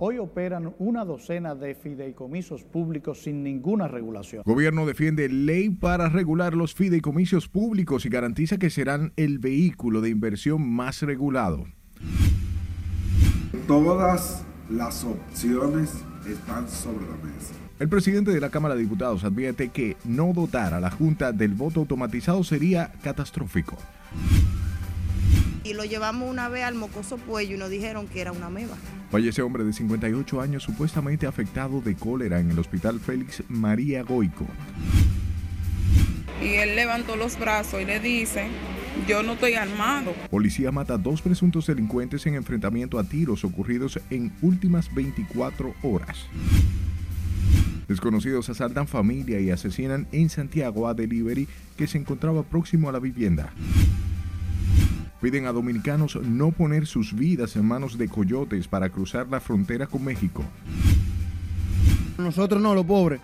Hoy operan una docena de fideicomisos públicos sin ninguna regulación. Gobierno defiende ley para regular los fideicomisos públicos y garantiza que serán el vehículo de inversión más regulado. Todas las opciones están sobre la mesa. El presidente de la Cámara de Diputados advierte que no dotar a la Junta del voto automatizado sería catastrófico. Y lo llevamos una vez al mocoso cuello y nos dijeron que era una meba. Fallece hombre de 58 años supuestamente afectado de cólera en el hospital Félix María Goico. Y él levantó los brazos y le dice, yo no estoy armado. Policía mata a dos presuntos delincuentes en enfrentamiento a tiros ocurridos en últimas 24 horas. Desconocidos asaltan familia y asesinan en Santiago a Delivery que se encontraba próximo a la vivienda. Piden a dominicanos no poner sus vidas en manos de coyotes para cruzar la frontera con México. Nosotros no, los pobres.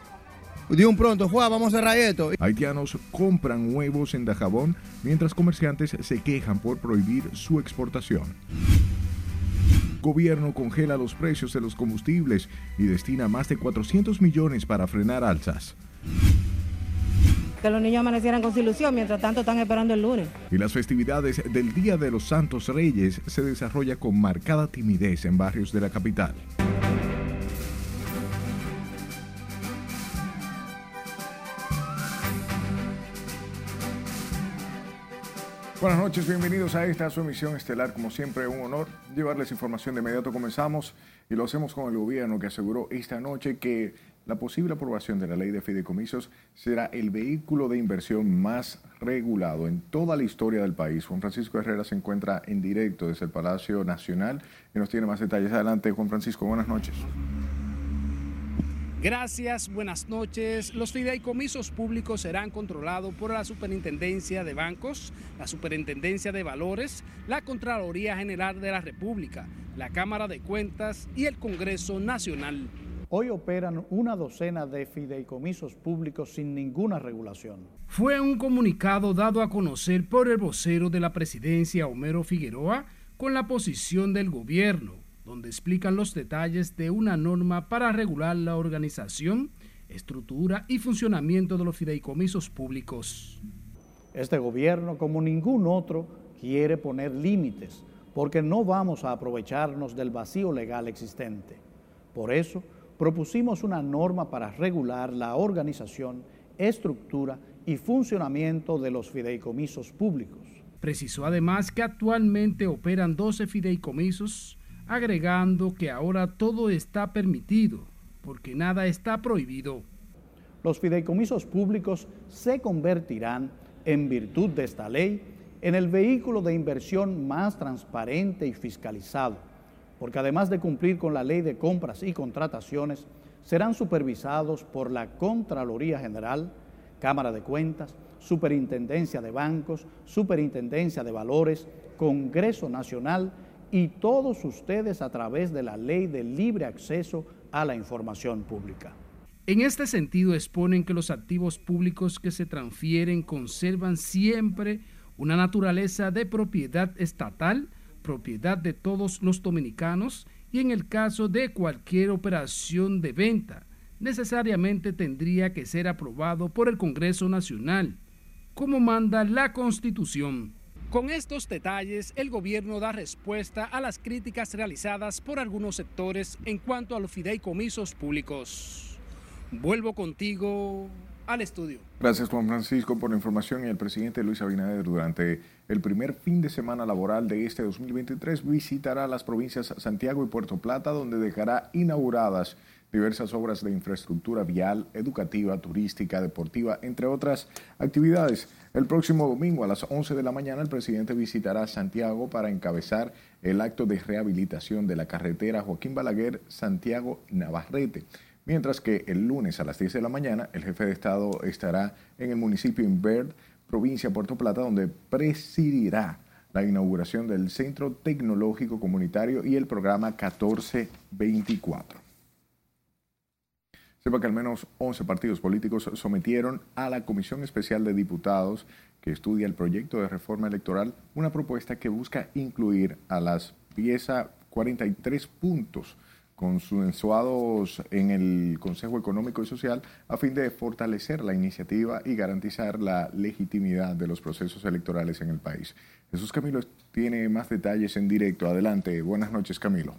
De un pronto, Juan, vamos a cerrar esto. Haitianos compran huevos en Dajabón mientras comerciantes se quejan por prohibir su exportación. Gobierno congela los precios de los combustibles y destina más de 400 millones para frenar alzas que los niños amanecieran con ilusión, mientras tanto están esperando el lunes. Y las festividades del Día de los Santos Reyes se desarrolla con marcada timidez en barrios de la capital. Buenas noches, bienvenidos a esta su emisión estelar. Como siempre, un honor llevarles información de inmediato. Comenzamos y lo hacemos con el gobierno que aseguró esta noche que la posible aprobación de la ley de fideicomisos será el vehículo de inversión más regulado en toda la historia del país. Juan Francisco Herrera se encuentra en directo desde el Palacio Nacional y nos tiene más detalles. Adelante, Juan Francisco, buenas noches. Gracias, buenas noches. Los fideicomisos públicos serán controlados por la Superintendencia de Bancos, la Superintendencia de Valores, la Contraloría General de la República, la Cámara de Cuentas y el Congreso Nacional. Hoy operan una docena de fideicomisos públicos sin ninguna regulación. Fue un comunicado dado a conocer por el vocero de la presidencia, Homero Figueroa, con la posición del gobierno, donde explican los detalles de una norma para regular la organización, estructura y funcionamiento de los fideicomisos públicos. Este gobierno, como ningún otro, quiere poner límites, porque no vamos a aprovecharnos del vacío legal existente. Por eso, propusimos una norma para regular la organización, estructura y funcionamiento de los fideicomisos públicos. Precisó además que actualmente operan 12 fideicomisos, agregando que ahora todo está permitido, porque nada está prohibido. Los fideicomisos públicos se convertirán, en virtud de esta ley, en el vehículo de inversión más transparente y fiscalizado porque además de cumplir con la ley de compras y contrataciones, serán supervisados por la Contraloría General, Cámara de Cuentas, Superintendencia de Bancos, Superintendencia de Valores, Congreso Nacional y todos ustedes a través de la ley de libre acceso a la información pública. En este sentido, exponen que los activos públicos que se transfieren conservan siempre una naturaleza de propiedad estatal, propiedad de todos los dominicanos y en el caso de cualquier operación de venta, necesariamente tendría que ser aprobado por el Congreso Nacional, como manda la Constitución. Con estos detalles, el gobierno da respuesta a las críticas realizadas por algunos sectores en cuanto a los fideicomisos públicos. Vuelvo contigo, al estudio. Gracias Juan Francisco por la información y el presidente Luis Abinader durante el primer fin de semana laboral de este 2023 visitará las provincias Santiago y Puerto Plata donde dejará inauguradas diversas obras de infraestructura vial, educativa, turística, deportiva, entre otras actividades. El próximo domingo a las 11 de la mañana el presidente visitará Santiago para encabezar el acto de rehabilitación de la carretera Joaquín Balaguer Santiago Navarrete. Mientras que el lunes a las 10 de la mañana el jefe de Estado estará en el municipio Invert, provincia Puerto Plata, donde presidirá la inauguración del Centro Tecnológico Comunitario y el programa 1424. Sepa que al menos 11 partidos políticos sometieron a la Comisión Especial de Diputados que estudia el proyecto de reforma electoral una propuesta que busca incluir a las piezas 43 puntos consensuados en el Consejo Económico y Social a fin de fortalecer la iniciativa y garantizar la legitimidad de los procesos electorales en el país. Jesús Camilo tiene más detalles en directo. Adelante. Buenas noches, Camilo.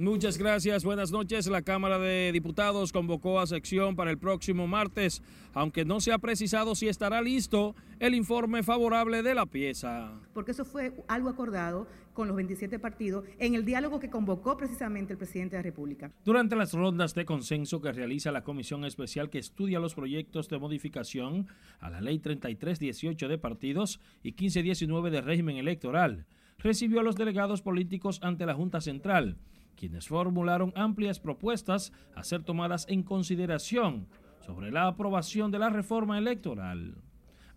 Muchas gracias, buenas noches. La Cámara de Diputados convocó a sección para el próximo martes, aunque no se ha precisado si estará listo el informe favorable de la pieza. Porque eso fue algo acordado con los 27 partidos en el diálogo que convocó precisamente el presidente de la República. Durante las rondas de consenso que realiza la Comisión Especial que estudia los proyectos de modificación a la Ley 3318 de partidos y 1519 de régimen electoral, recibió a los delegados políticos ante la Junta Central quienes formularon amplias propuestas a ser tomadas en consideración sobre la aprobación de la reforma electoral.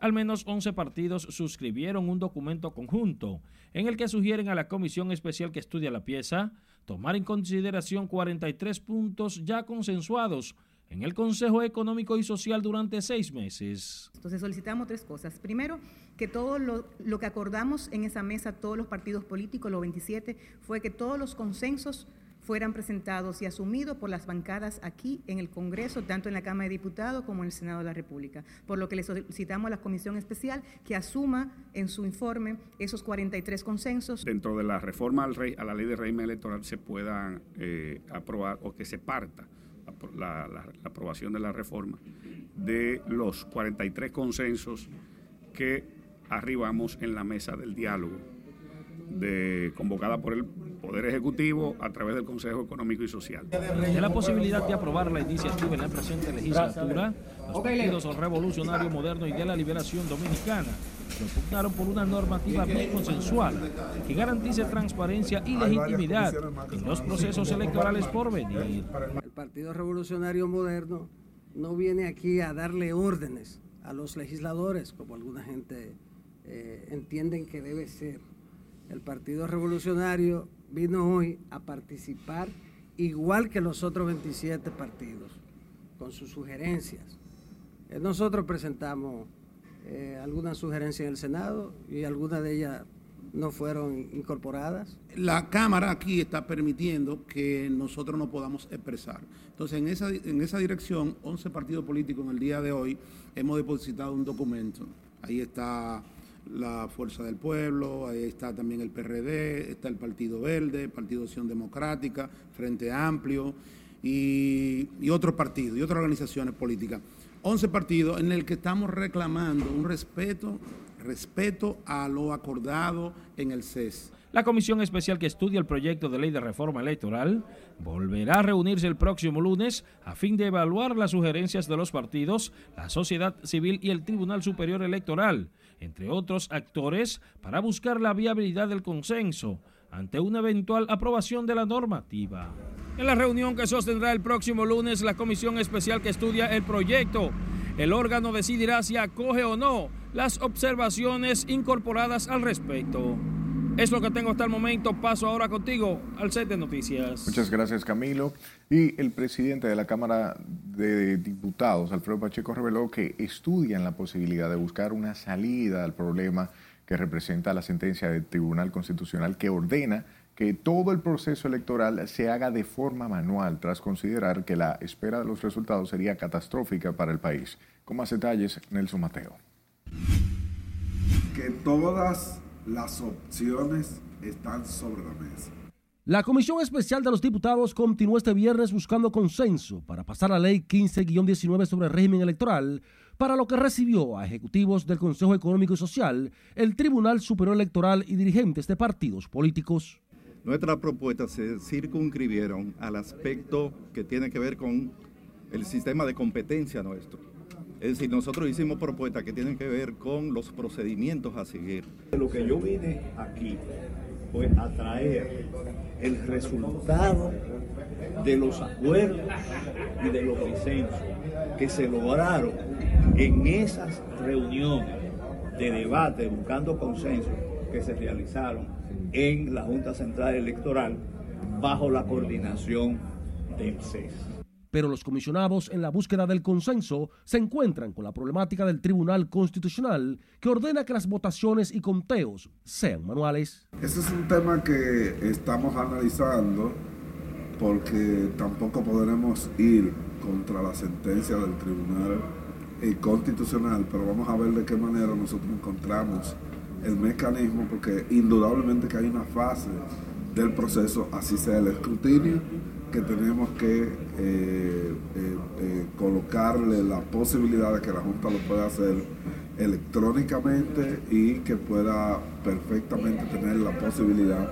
Al menos 11 partidos suscribieron un documento conjunto en el que sugieren a la comisión especial que estudia la pieza tomar en consideración 43 puntos ya consensuados en el Consejo Económico y Social durante seis meses. Entonces solicitamos tres cosas. Primero, que todo lo, lo, que acordamos en esa mesa, todos los partidos políticos, los 27, fue que todos los consensos fueran presentados y asumidos por las bancadas aquí en el Congreso, tanto en la Cámara de Diputados como en el Senado de la República. Por lo que le solicitamos a la Comisión Especial que asuma en su informe esos 43 consensos. Dentro de la reforma al rey, a la ley de régimen electoral se puedan eh, aprobar o que se parta la, la, la aprobación de la reforma de los 43 consensos que arribamos en la mesa del diálogo de, convocada por el Poder Ejecutivo a través del Consejo Económico y Social. De la posibilidad de aprobar la iniciativa en la presente legislatura, los partidos Revolucionario Moderno y de la Liberación Dominicana se por una normativa bien consensual que garantice transparencia y legitimidad en los procesos electorales por venir. El Partido Revolucionario Moderno no viene aquí a darle órdenes a los legisladores, como alguna gente eh, entienden que debe ser. El Partido Revolucionario vino hoy a participar igual que los otros 27 partidos, con sus sugerencias. Eh, nosotros presentamos eh, algunas sugerencias en el Senado y algunas de ellas no fueron incorporadas. La Cámara aquí está permitiendo que nosotros no podamos expresar. Entonces, en esa, en esa dirección, 11 partidos políticos en el día de hoy hemos depositado un documento. Ahí está la Fuerza del Pueblo, ahí está también el PRD, está el Partido Verde, Partido Acción Democrática, Frente Amplio y, y otros partidos y otras organizaciones políticas. 11 partidos en el que estamos reclamando un respeto, respeto a lo acordado en el CES. La comisión especial que estudia el proyecto de ley de reforma electoral volverá a reunirse el próximo lunes a fin de evaluar las sugerencias de los partidos, la sociedad civil y el Tribunal Superior Electoral entre otros actores, para buscar la viabilidad del consenso ante una eventual aprobación de la normativa. En la reunión que sostendrá el próximo lunes la comisión especial que estudia el proyecto, el órgano decidirá si acoge o no las observaciones incorporadas al respecto. Es lo que tengo hasta el momento. Paso ahora contigo al set de noticias. Muchas gracias, Camilo. Y el presidente de la Cámara de Diputados, Alfredo Pacheco, reveló que estudian la posibilidad de buscar una salida al problema que representa la sentencia del Tribunal Constitucional que ordena que todo el proceso electoral se haga de forma manual, tras considerar que la espera de los resultados sería catastrófica para el país. Con más detalles, Nelson Mateo. Que todas las opciones están sobre la mesa. La Comisión Especial de los Diputados continuó este viernes buscando consenso para pasar la ley 15-19 sobre el régimen electoral, para lo que recibió a ejecutivos del Consejo Económico y Social, el Tribunal Superior Electoral y dirigentes de partidos políticos. Nuestras propuestas se circunscribieron al aspecto que tiene que ver con el sistema de competencia nuestro es decir, nosotros hicimos propuestas que tienen que ver con los procedimientos a seguir. Lo que yo vine aquí fue a traer el resultado de los acuerdos y de los disensos que se lograron en esas reuniones de debate buscando consenso que se realizaron en la Junta Central Electoral bajo la coordinación del CES pero los comisionados en la búsqueda del consenso se encuentran con la problemática del Tribunal Constitucional que ordena que las votaciones y conteos sean manuales. Ese es un tema que estamos analizando porque tampoco podremos ir contra la sentencia del Tribunal Constitucional, pero vamos a ver de qué manera nosotros encontramos el mecanismo, porque indudablemente que hay una fase del proceso, así sea el escrutinio, que tenemos que eh, eh, colocarle la posibilidad de que la Junta lo pueda hacer electrónicamente y que pueda perfectamente tener la posibilidad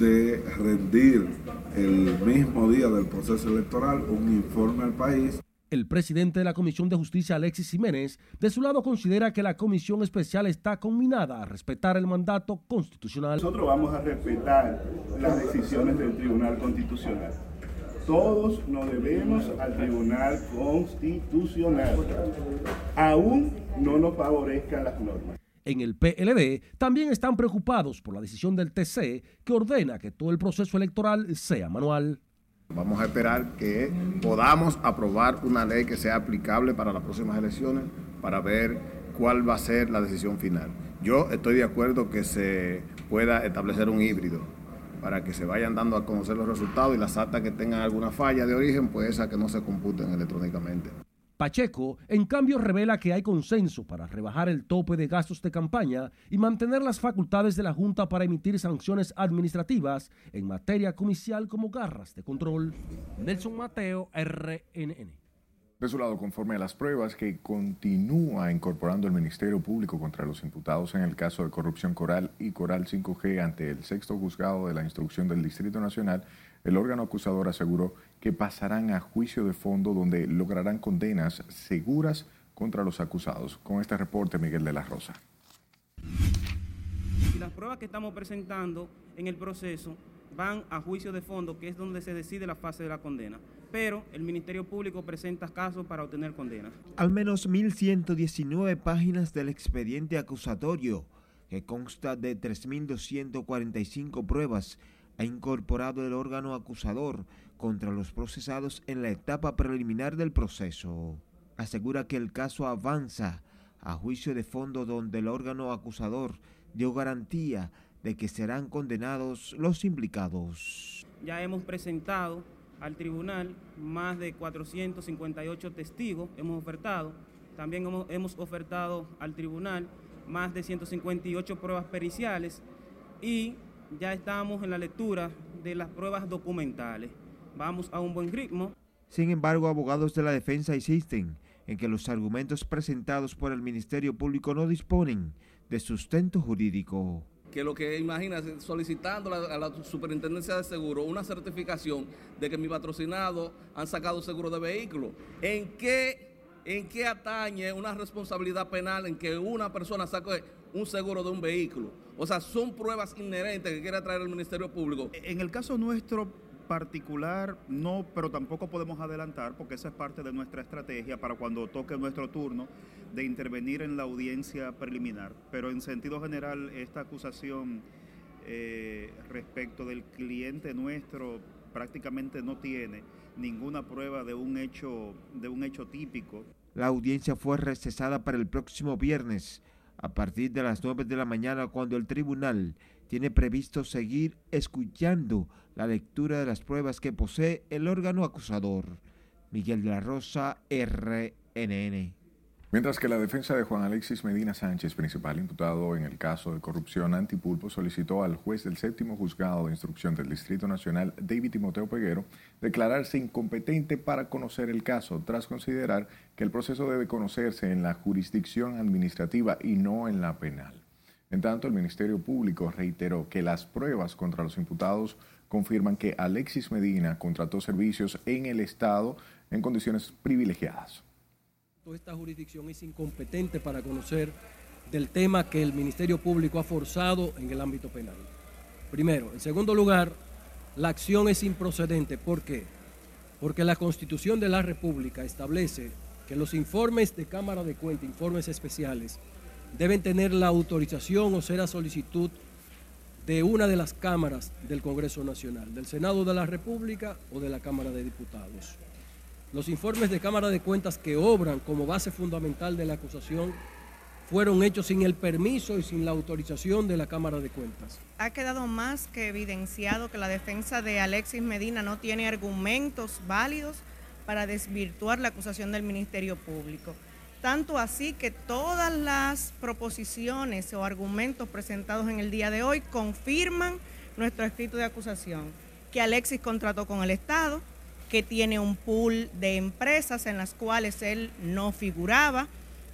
de rendir el mismo día del proceso electoral un informe al país. El presidente de la Comisión de Justicia, Alexis Jiménez, de su lado considera que la comisión especial está combinada a respetar el mandato constitucional. Nosotros vamos a respetar las decisiones del Tribunal Constitucional. Todos nos debemos al Tribunal Constitucional, aún no nos favorezcan las normas. En el PLD también están preocupados por la decisión del TC que ordena que todo el proceso electoral sea manual. Vamos a esperar que podamos aprobar una ley que sea aplicable para las próximas elecciones para ver cuál va a ser la decisión final. Yo estoy de acuerdo que se pueda establecer un híbrido para que se vayan dando a conocer los resultados y las actas que tengan alguna falla de origen, pues esas que no se computen electrónicamente. Pacheco, en cambio, revela que hay consenso para rebajar el tope de gastos de campaña y mantener las facultades de la Junta para emitir sanciones administrativas en materia comicial como garras de control. Nelson Mateo, RNN. De su lado, conforme a las pruebas que continúa incorporando el Ministerio Público contra los imputados en el caso de corrupción Coral y Coral 5G ante el sexto juzgado de la instrucción del Distrito Nacional, el órgano acusador aseguró que pasarán a juicio de fondo donde lograrán condenas seguras contra los acusados. Con este reporte, Miguel de la Rosa. Y las pruebas que estamos presentando en el proceso van a juicio de fondo, que es donde se decide la fase de la condena. Pero el Ministerio Público presenta casos para obtener condenas. Al menos 1.119 páginas del expediente acusatorio, que consta de 3.245 pruebas, ha incorporado el órgano acusador contra los procesados en la etapa preliminar del proceso. Asegura que el caso avanza a juicio de fondo donde el órgano acusador dio garantía de que serán condenados los implicados. Ya hemos presentado al tribunal más de 458 testigos, hemos ofertado. También hemos, ofertado al tribunal más de 158 pruebas periciales y ya estamos en la lectura de las pruebas documentales. Vamos a un buen ritmo. Sin embargo, abogados de la defensa insisten en que los argumentos presentados por el Ministerio Público no disponen de sustento jurídico. Que lo que imagina solicitando a la Superintendencia de Seguro una certificación de que mi patrocinado han sacado seguro de vehículo. ¿En qué, ¿En qué atañe una responsabilidad penal en que una persona saque un seguro de un vehículo? O sea, son pruebas inherentes que quiere traer el Ministerio Público. En el caso nuestro particular, no, pero tampoco podemos adelantar porque esa es parte de nuestra estrategia para cuando toque nuestro turno de intervenir en la audiencia preliminar. Pero en sentido general, esta acusación eh, respecto del cliente nuestro prácticamente no tiene ninguna prueba de un hecho de un hecho típico. La audiencia fue recesada para el próximo viernes a partir de las 9 de la mañana cuando el tribunal tiene previsto seguir escuchando la lectura de las pruebas que posee el órgano acusador. Miguel de la Rosa, RNN. Mientras que la defensa de Juan Alexis Medina Sánchez, principal imputado en el caso de corrupción antipulpo, solicitó al juez del séptimo juzgado de instrucción del Distrito Nacional, David Timoteo Peguero, declararse incompetente para conocer el caso, tras considerar que el proceso debe conocerse en la jurisdicción administrativa y no en la penal. En tanto, el Ministerio Público reiteró que las pruebas contra los imputados confirman que Alexis Medina contrató servicios en el Estado en condiciones privilegiadas esta jurisdicción es incompetente para conocer del tema que el Ministerio Público ha forzado en el ámbito penal. Primero. En segundo lugar, la acción es improcedente. ¿Por qué? Porque la Constitución de la República establece que los informes de Cámara de Cuentas, informes especiales, deben tener la autorización o ser a solicitud de una de las cámaras del Congreso Nacional, del Senado de la República o de la Cámara de Diputados. Los informes de Cámara de Cuentas que obran como base fundamental de la acusación fueron hechos sin el permiso y sin la autorización de la Cámara de Cuentas. Ha quedado más que evidenciado que la defensa de Alexis Medina no tiene argumentos válidos para desvirtuar la acusación del Ministerio Público. Tanto así que todas las proposiciones o argumentos presentados en el día de hoy confirman nuestro escrito de acusación, que Alexis contrató con el Estado, que tiene un pool de empresas en las cuales él no figuraba,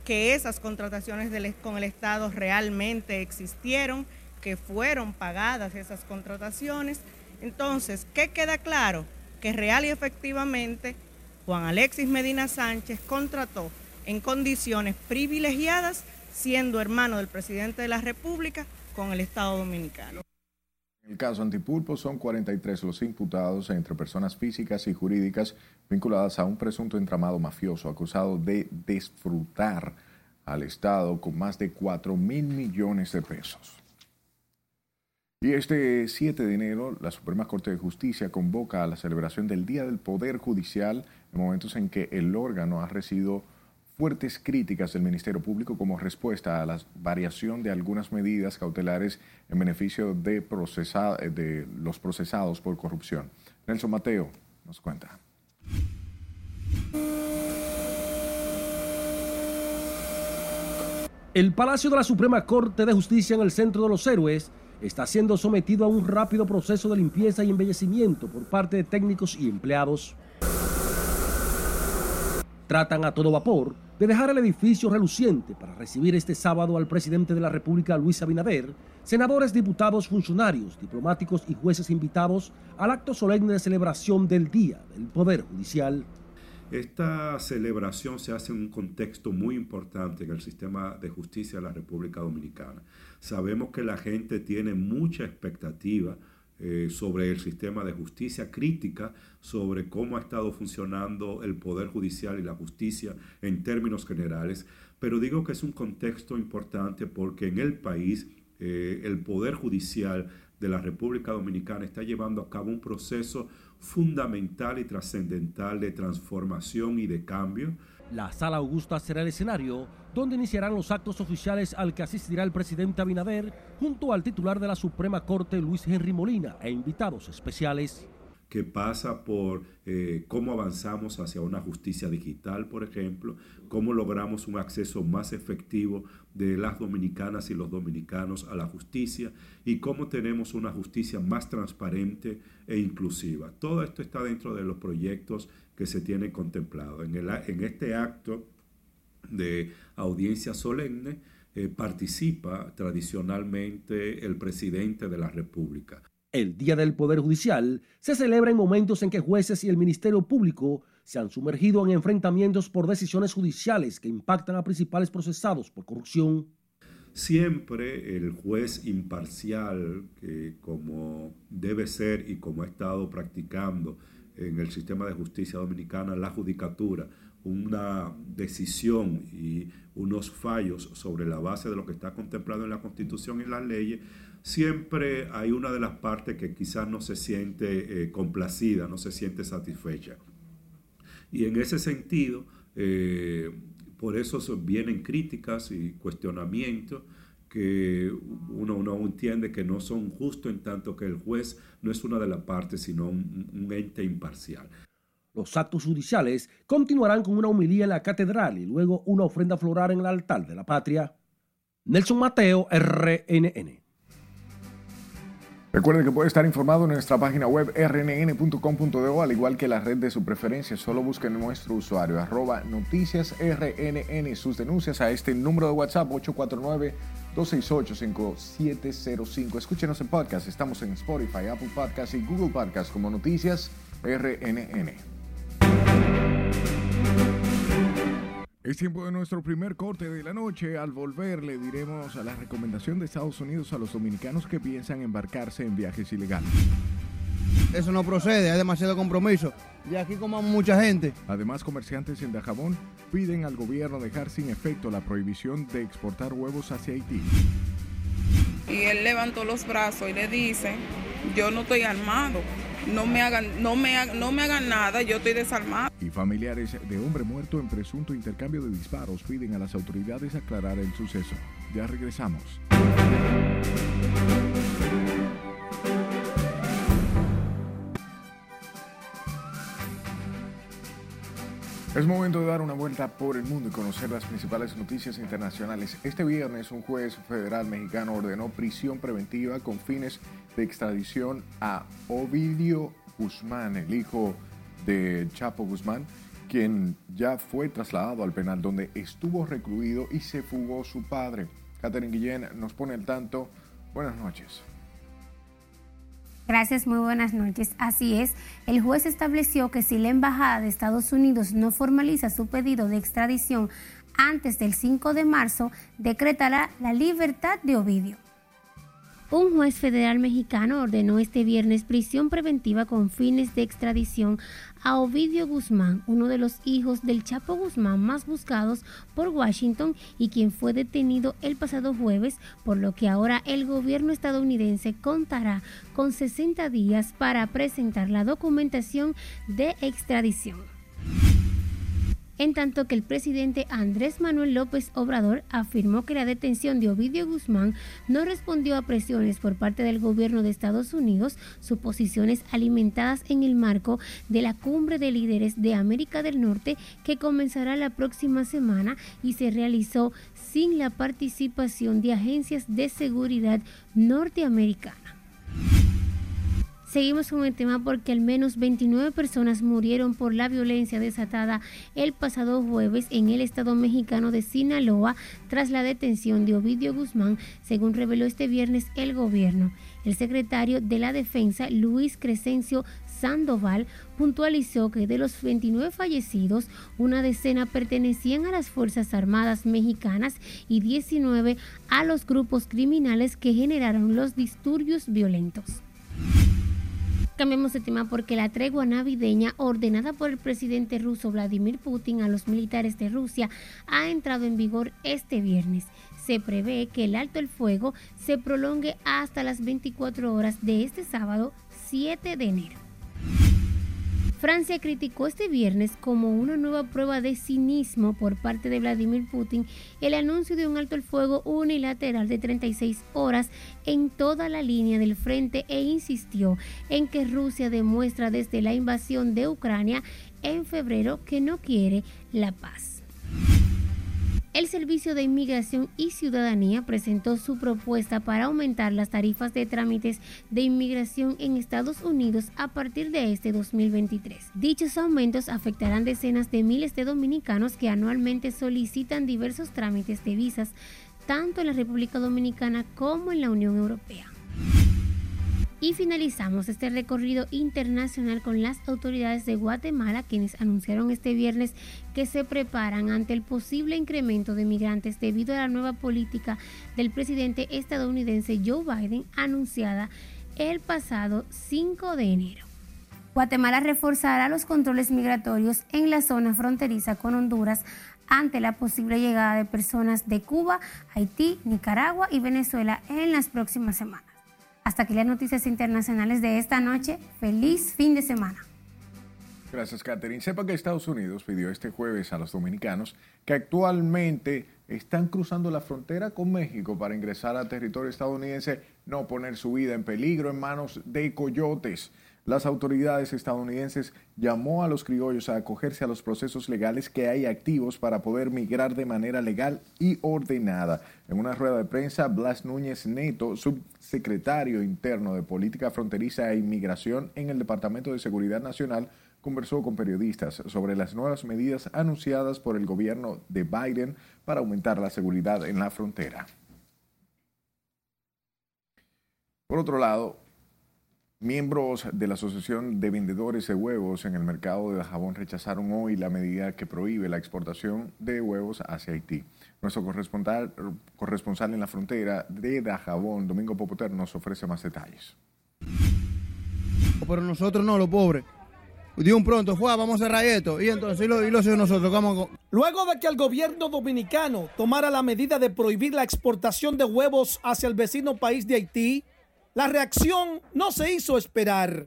que esas contrataciones con el Estado realmente existieron, que fueron pagadas esas contrataciones. Entonces, ¿qué queda claro? Que real y efectivamente Juan Alexis Medina Sánchez contrató en condiciones privilegiadas, siendo hermano del presidente de la República, con el Estado Dominicano. En el caso Antipulpo son 43 los imputados entre personas físicas y jurídicas vinculadas a un presunto entramado mafioso acusado de disfrutar al Estado con más de 4 mil millones de pesos. Y este 7 de enero, la Suprema Corte de Justicia convoca a la celebración del Día del Poder Judicial en momentos en que el órgano ha recibido fuertes críticas del Ministerio Público como respuesta a la variación de algunas medidas cautelares en beneficio de, de los procesados por corrupción. Nelson Mateo nos cuenta. El Palacio de la Suprema Corte de Justicia en el Centro de los Héroes está siendo sometido a un rápido proceso de limpieza y embellecimiento por parte de técnicos y empleados. Tratan a todo vapor de dejar el edificio reluciente para recibir este sábado al presidente de la República, Luis Abinader, senadores, diputados, funcionarios, diplomáticos y jueces invitados al acto solemne de celebración del Día del Poder Judicial. Esta celebración se hace en un contexto muy importante en el sistema de justicia de la República Dominicana. Sabemos que la gente tiene mucha expectativa eh, sobre el sistema de justicia, crítica sobre cómo ha estado funcionando el Poder Judicial y la justicia en términos generales, pero digo que es un contexto importante porque en el país eh, el Poder Judicial de la República Dominicana está llevando a cabo un proceso fundamental y trascendental de transformación y de cambio. La sala Augusta será el escenario donde iniciarán los actos oficiales al que asistirá el presidente Abinader junto al titular de la Suprema Corte Luis Henry Molina e invitados especiales que pasa por eh, cómo avanzamos hacia una justicia digital, por ejemplo, cómo logramos un acceso más efectivo de las dominicanas y los dominicanos a la justicia y cómo tenemos una justicia más transparente e inclusiva. Todo esto está dentro de los proyectos que se tienen contemplados. En, en este acto de audiencia solemne eh, participa tradicionalmente el presidente de la República. El Día del Poder Judicial se celebra en momentos en que jueces y el Ministerio Público se han sumergido en enfrentamientos por decisiones judiciales que impactan a principales procesados por corrupción. Siempre el juez imparcial, que como debe ser y como ha estado practicando en el sistema de justicia dominicana, la judicatura, una decisión y unos fallos sobre la base de lo que está contemplado en la Constitución y las leyes, siempre hay una de las partes que quizás no se siente eh, complacida, no se siente satisfecha. Y en ese sentido, eh, por eso vienen críticas y cuestionamientos que uno, uno entiende que no son justos en tanto que el juez no es una de las partes, sino un ente imparcial. Los actos judiciales continuarán con una humilía en la catedral y luego una ofrenda floral en el altar de la patria. Nelson Mateo, RNN. Recuerden que puede estar informado en nuestra página web rnn.com.do, al igual que la red de su preferencia. Solo busquen nuestro usuario, arroba noticias rnn, sus denuncias a este número de WhatsApp 849-268-5705. Escúchenos en podcast, estamos en Spotify, Apple Podcasts y Google Podcasts como Noticias RNN. Es tiempo de nuestro primer corte de la noche. Al volver le diremos a la recomendación de Estados Unidos a los dominicanos que piensan embarcarse en viajes ilegales. Eso no procede, hay demasiado compromiso. Y aquí como mucha gente. Además, comerciantes en Dajabón piden al gobierno dejar sin efecto la prohibición de exportar huevos hacia Haití. Y él levantó los brazos y le dice, yo no estoy armado no me hagan, no me, no me hagan nada, yo estoy desarmada. Y familiares de hombre muerto en presunto intercambio de disparos piden a las autoridades aclarar el suceso. Ya regresamos. Es momento de dar una vuelta por el mundo y conocer las principales noticias internacionales. Este viernes un juez federal mexicano ordenó prisión preventiva con fines extradición a Ovidio Guzmán, el hijo de Chapo Guzmán, quien ya fue trasladado al penal donde estuvo recluido y se fugó su padre. Catherine Guillén nos pone al tanto. Buenas noches. Gracias, muy buenas noches. Así es, el juez estableció que si la Embajada de Estados Unidos no formaliza su pedido de extradición antes del 5 de marzo, decretará la libertad de Ovidio. Un juez federal mexicano ordenó este viernes prisión preventiva con fines de extradición a Ovidio Guzmán, uno de los hijos del Chapo Guzmán más buscados por Washington y quien fue detenido el pasado jueves, por lo que ahora el gobierno estadounidense contará con 60 días para presentar la documentación de extradición en tanto que el presidente Andrés Manuel López Obrador afirmó que la detención de Ovidio Guzmán no respondió a presiones por parte del gobierno de Estados Unidos, suposiciones alimentadas en el marco de la cumbre de líderes de América del Norte que comenzará la próxima semana y se realizó sin la participación de agencias de seguridad norteamericanas. Seguimos con el tema porque al menos 29 personas murieron por la violencia desatada el pasado jueves en el estado mexicano de Sinaloa tras la detención de Ovidio Guzmán, según reveló este viernes el gobierno. El secretario de la Defensa, Luis Crescencio Sandoval, puntualizó que de los 29 fallecidos, una decena pertenecían a las Fuerzas Armadas mexicanas y 19 a los grupos criminales que generaron los disturbios violentos. Cambiamos de tema porque la tregua navideña ordenada por el presidente ruso Vladimir Putin a los militares de Rusia ha entrado en vigor este viernes. Se prevé que el alto el fuego se prolongue hasta las 24 horas de este sábado 7 de enero. Francia criticó este viernes como una nueva prueba de cinismo por parte de Vladimir Putin el anuncio de un alto el fuego unilateral de 36 horas en toda la línea del frente e insistió en que Rusia demuestra desde la invasión de Ucrania en febrero que no quiere la paz. El Servicio de Inmigración y Ciudadanía presentó su propuesta para aumentar las tarifas de trámites de inmigración en Estados Unidos a partir de este 2023. Dichos aumentos afectarán decenas de miles de dominicanos que anualmente solicitan diversos trámites de visas tanto en la República Dominicana como en la Unión Europea. Y finalizamos este recorrido internacional con las autoridades de Guatemala, quienes anunciaron este viernes que se preparan ante el posible incremento de migrantes debido a la nueva política del presidente estadounidense Joe Biden anunciada el pasado 5 de enero. Guatemala reforzará los controles migratorios en la zona fronteriza con Honduras ante la posible llegada de personas de Cuba, Haití, Nicaragua y Venezuela en las próximas semanas. Hasta aquí las noticias internacionales de esta noche. Feliz fin de semana. Gracias, Catherine. Sepa que Estados Unidos pidió este jueves a los dominicanos que actualmente están cruzando la frontera con México para ingresar a territorio estadounidense no poner su vida en peligro en manos de coyotes. Las autoridades estadounidenses llamó a los criollos a acogerse a los procesos legales que hay activos para poder migrar de manera legal y ordenada. En una rueda de prensa, Blas Núñez Neto, subsecretario interno de Política Fronteriza e Inmigración en el Departamento de Seguridad Nacional, conversó con periodistas sobre las nuevas medidas anunciadas por el gobierno de Biden para aumentar la seguridad en la frontera. Por otro lado, Miembros de la Asociación de Vendedores de Huevos en el mercado de Dajabón rechazaron hoy la medida que prohíbe la exportación de huevos hacia Haití. Nuestro corresponsal, corresponsal en la frontera de Dajabón, Domingo Popoter, nos ofrece más detalles. Pero nosotros no, los pobres. De un pronto, Juan, vamos a cerrar esto. Y entonces, y lo, y lo nosotros, vamos Luego de que el gobierno dominicano tomara la medida de prohibir la exportación de huevos hacia el vecino país de Haití, la reacción no se hizo esperar.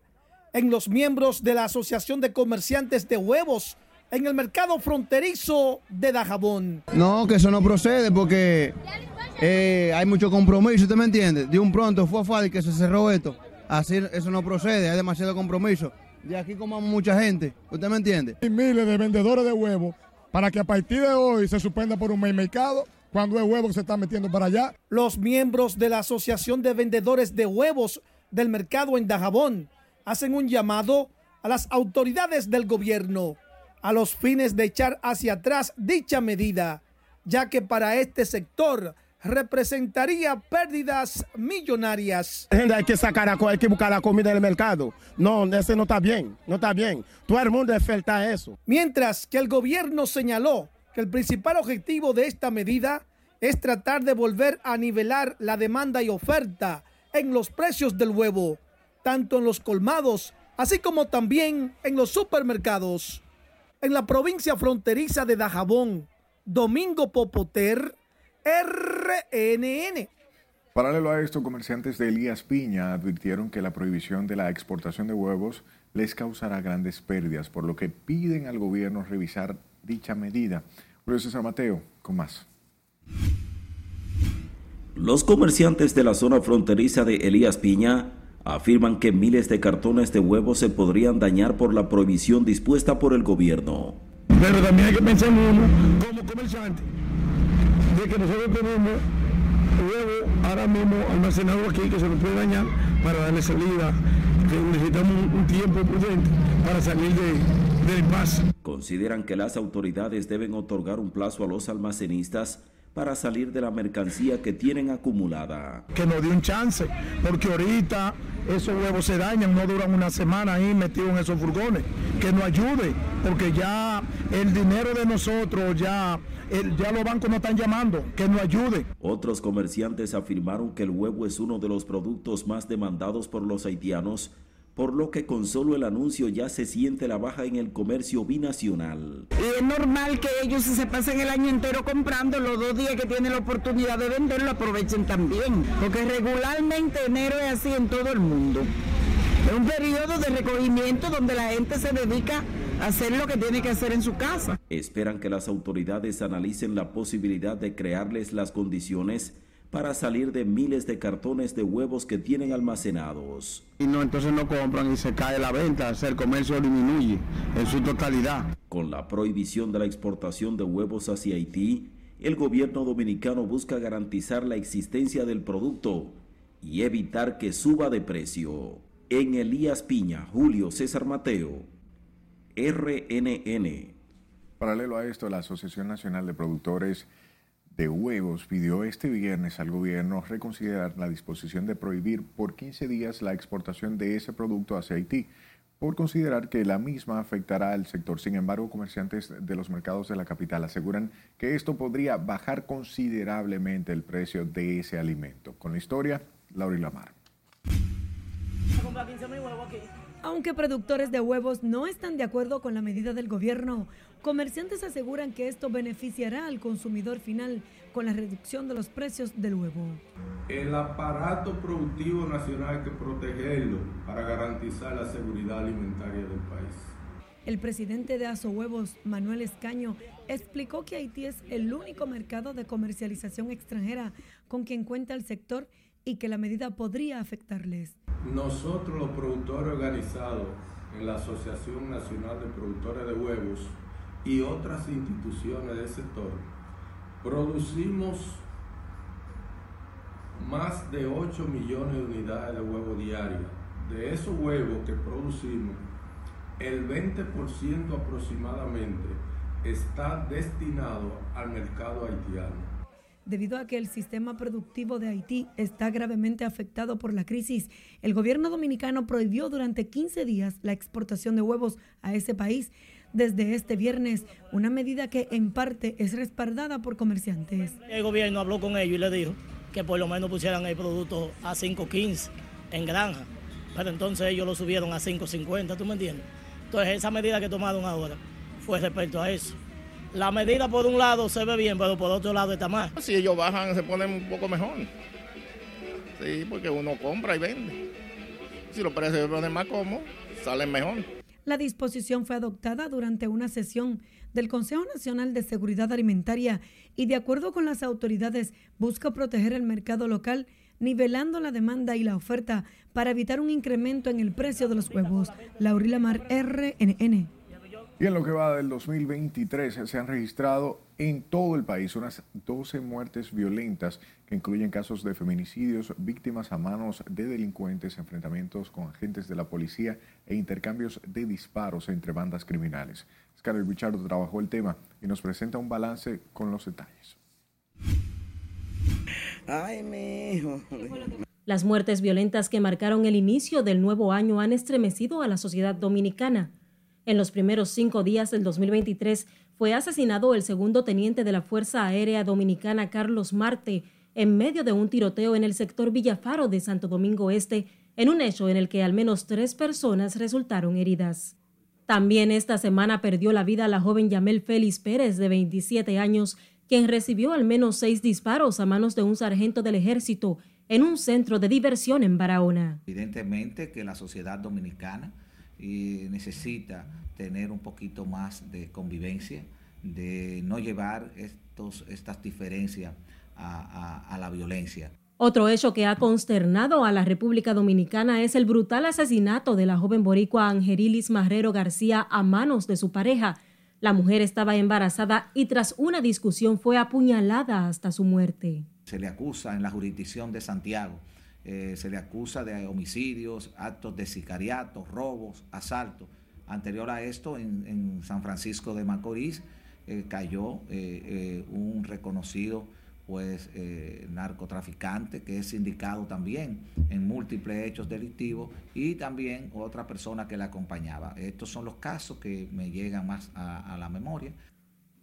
en los miembros de la Asociación de Comerciantes de Huevos en el mercado fronterizo de Dajabón. No, que eso no procede porque eh, hay mucho compromiso, ¿usted me entiende? De un pronto fue fácil que se cerró esto. Así eso no procede, hay demasiado compromiso. De aquí como mucha gente, ¿usted me entiende? Hay miles de vendedores de huevos para que a partir de hoy se suspenda por un mes mercado cuando el huevo se está metiendo para allá. Los miembros de la Asociación de Vendedores de Huevos del Mercado en Dajabón hacen un llamado a las autoridades del gobierno a los fines de echar hacia atrás dicha medida, ya que para este sector representaría pérdidas millonarias. Gente, hay que sacar, hay que buscar la comida en el mercado. No, ese no está bien, no está bien. Todo el mundo falta eso. Mientras que el gobierno señaló que el principal objetivo de esta medida es tratar de volver a nivelar la demanda y oferta en los precios del huevo, tanto en los colmados, así como también en los supermercados. En la provincia fronteriza de Dajabón, Domingo Popoter, RNN. Paralelo a esto, comerciantes de Elías Piña advirtieron que la prohibición de la exportación de huevos les causará grandes pérdidas, por lo que piden al gobierno revisar dicha medida. Julio César Mateo, con más. Los comerciantes de la zona fronteriza de Elías Piña afirman que miles de cartones de huevos se podrían dañar por la prohibición dispuesta por el gobierno. Pero también hay que pensar en uno como comerciante, de que nosotros tenemos huevo ahora mismo almacenado aquí que se nos puede dañar para darle salida, necesitamos un, tiempo prudente para salir de, del impasse. Consideran que las autoridades deben otorgar un plazo a los almacenistas para salir de la mercancía que tienen acumulada. Que nos dé un chance, porque ahorita esos huevos se dañan, no duran una semana ahí metidos en esos furgones. Que nos ayude, porque ya el dinero de nosotros, ya, ya los bancos nos están llamando, que nos ayude. Otros comerciantes afirmaron que el huevo es uno de los productos más demandados por los haitianos por lo que con solo el anuncio ya se siente la baja en el comercio binacional. Y es normal que ellos si se pasen el año entero comprando, los dos días que tienen la oportunidad de venderlo aprovechen también, porque regularmente enero es así en todo el mundo. Es un periodo de recogimiento donde la gente se dedica a hacer lo que tiene que hacer en su casa. Esperan que las autoridades analicen la posibilidad de crearles las condiciones para salir de miles de cartones de huevos que tienen almacenados. Y no, entonces no compran y se cae la venta, el comercio disminuye en su totalidad. Con la prohibición de la exportación de huevos hacia Haití, el gobierno dominicano busca garantizar la existencia del producto y evitar que suba de precio. En Elías Piña, Julio César Mateo, RNN. Paralelo a esto, la Asociación Nacional de Productores de Huevos pidió este viernes al gobierno reconsiderar la disposición de prohibir por 15 días la exportación de ese producto hacia Haití, por considerar que la misma afectará al sector. Sin embargo, comerciantes de los mercados de la capital aseguran que esto podría bajar considerablemente el precio de ese alimento. Con la historia, Laura Lamar. Aunque productores de huevos no están de acuerdo con la medida del gobierno, comerciantes aseguran que esto beneficiará al consumidor final con la reducción de los precios del huevo. El aparato productivo nacional hay que protegerlo para garantizar la seguridad alimentaria del país. El presidente de Aso Huevos, Manuel Escaño, explicó que Haití es el único mercado de comercialización extranjera con quien cuenta el sector y que la medida podría afectarles. Nosotros los productores organizados en la Asociación Nacional de Productores de Huevos y otras instituciones del sector, producimos más de 8 millones de unidades de huevos diarios. De esos huevos que producimos, el 20% aproximadamente está destinado al mercado haitiano Debido a que el sistema productivo de Haití está gravemente afectado por la crisis, el gobierno dominicano prohibió durante 15 días la exportación de huevos a ese país desde este viernes, una medida que en parte es respaldada por comerciantes. El gobierno habló con ellos y le dijo que por lo menos pusieran el producto a 5.15 en granja, pero entonces ellos lo subieron a 5.50, ¿tú me entiendes? Entonces esa medida que tomaron ahora fue respecto a eso. La medida por un lado se ve bien, pero por otro lado está mal. Si ellos bajan, se ponen un poco mejor. Sí, porque uno compra y vende. Si los precios se ponen más cómodos, salen mejor. La disposición fue adoptada durante una sesión del Consejo Nacional de Seguridad Alimentaria y de acuerdo con las autoridades busca proteger el mercado local nivelando la demanda y la oferta para evitar un incremento en el precio de los huevos. Laurila Mar, RNN. Y en lo que va del 2023 se han registrado en todo el país unas 12 muertes violentas que incluyen casos de feminicidios, víctimas a manos de delincuentes, enfrentamientos con agentes de la policía e intercambios de disparos entre bandas criminales. Scarlett Richard trabajó el tema y nos presenta un balance con los detalles. Ay, mi hijo. Las muertes violentas que marcaron el inicio del nuevo año han estremecido a la sociedad dominicana. En los primeros cinco días del 2023 fue asesinado el segundo teniente de la Fuerza Aérea Dominicana, Carlos Marte, en medio de un tiroteo en el sector Villafaro de Santo Domingo Este, en un hecho en el que al menos tres personas resultaron heridas. También esta semana perdió la vida la joven Yamel Félix Pérez, de 27 años, quien recibió al menos seis disparos a manos de un sargento del ejército en un centro de diversión en Barahona. Evidentemente que la sociedad dominicana y necesita tener un poquito más de convivencia, de no llevar estos, estas diferencias a, a, a la violencia. Otro hecho que ha consternado a la República Dominicana es el brutal asesinato de la joven boricua Angerilis Marrero García a manos de su pareja. La mujer estaba embarazada y tras una discusión fue apuñalada hasta su muerte. Se le acusa en la jurisdicción de Santiago eh, se le acusa de homicidios, actos de sicariato, robos, asaltos. Anterior a esto, en, San Francisco de Macorís, eh, cayó eh, un reconocido pues narcotraficante que es indicado también en múltiples hechos delictivos y también otra persona que le acompañaba. Estos son los casos que me llegan más a la memoria.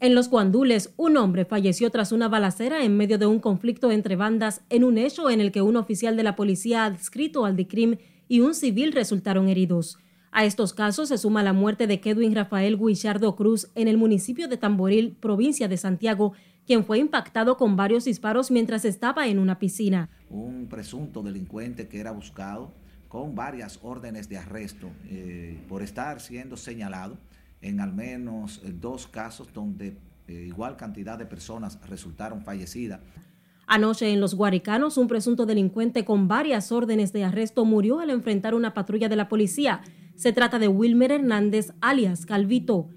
En los Guandules, un hombre falleció tras una balacera en medio de un conflicto entre bandas en un hecho en el que un oficial de la policía adscrito al DICRIM y un civil resultaron heridos. A estos casos se suma la muerte de Kedwin Rafael Guichardo Cruz en el municipio de Tamboril, provincia de Santiago, quien fue impactado con varios disparos mientras estaba en una piscina. Un presunto delincuente que era buscado con varias órdenes de arresto eh, por estar siendo señalado en al menos dos casos donde eh, igual cantidad de personas resultaron fallecidas. Anoche en Los Guaricanos, un presunto delincuente con varias órdenes de arresto murió al enfrentar una patrulla de la policía. Se trata de Wilmer Hernández, alias Calvito.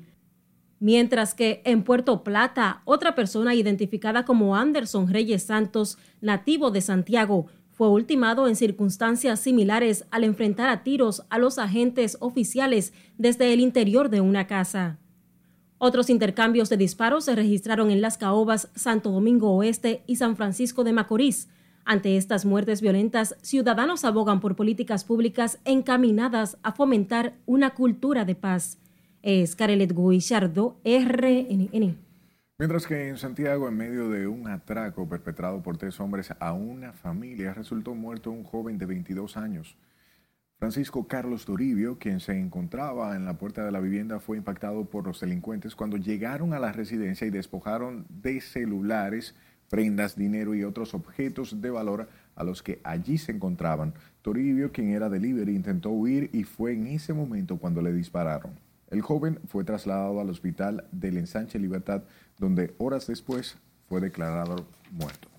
Mientras que en Puerto Plata, otra persona identificada como Anderson Reyes Santos, nativo de Santiago, fue ultimado en circunstancias similares al enfrentar a tiros a los agentes oficiales desde el interior de una casa. Otros intercambios de disparos se registraron en Las Caobas, Santo Domingo Oeste y San Francisco de Macorís. Ante estas muertes violentas, ciudadanos abogan por políticas públicas encaminadas a fomentar una cultura de paz. Es Carelet Guillardo, RNN. Mientras que en Santiago, en medio de un atraco perpetrado por tres hombres a una familia, resultó muerto un joven de 22 años. Francisco Carlos Toribio, quien se encontraba en la puerta de la vivienda, fue impactado por los delincuentes cuando llegaron a la residencia y despojaron de celulares, prendas, dinero y otros objetos de valor a los que allí se encontraban. Toribio, quien era delivery, intentó huir y fue en ese momento cuando le dispararon. El joven fue trasladado al hospital del Ensanche Libertad, donde horas después fue declarado muerto.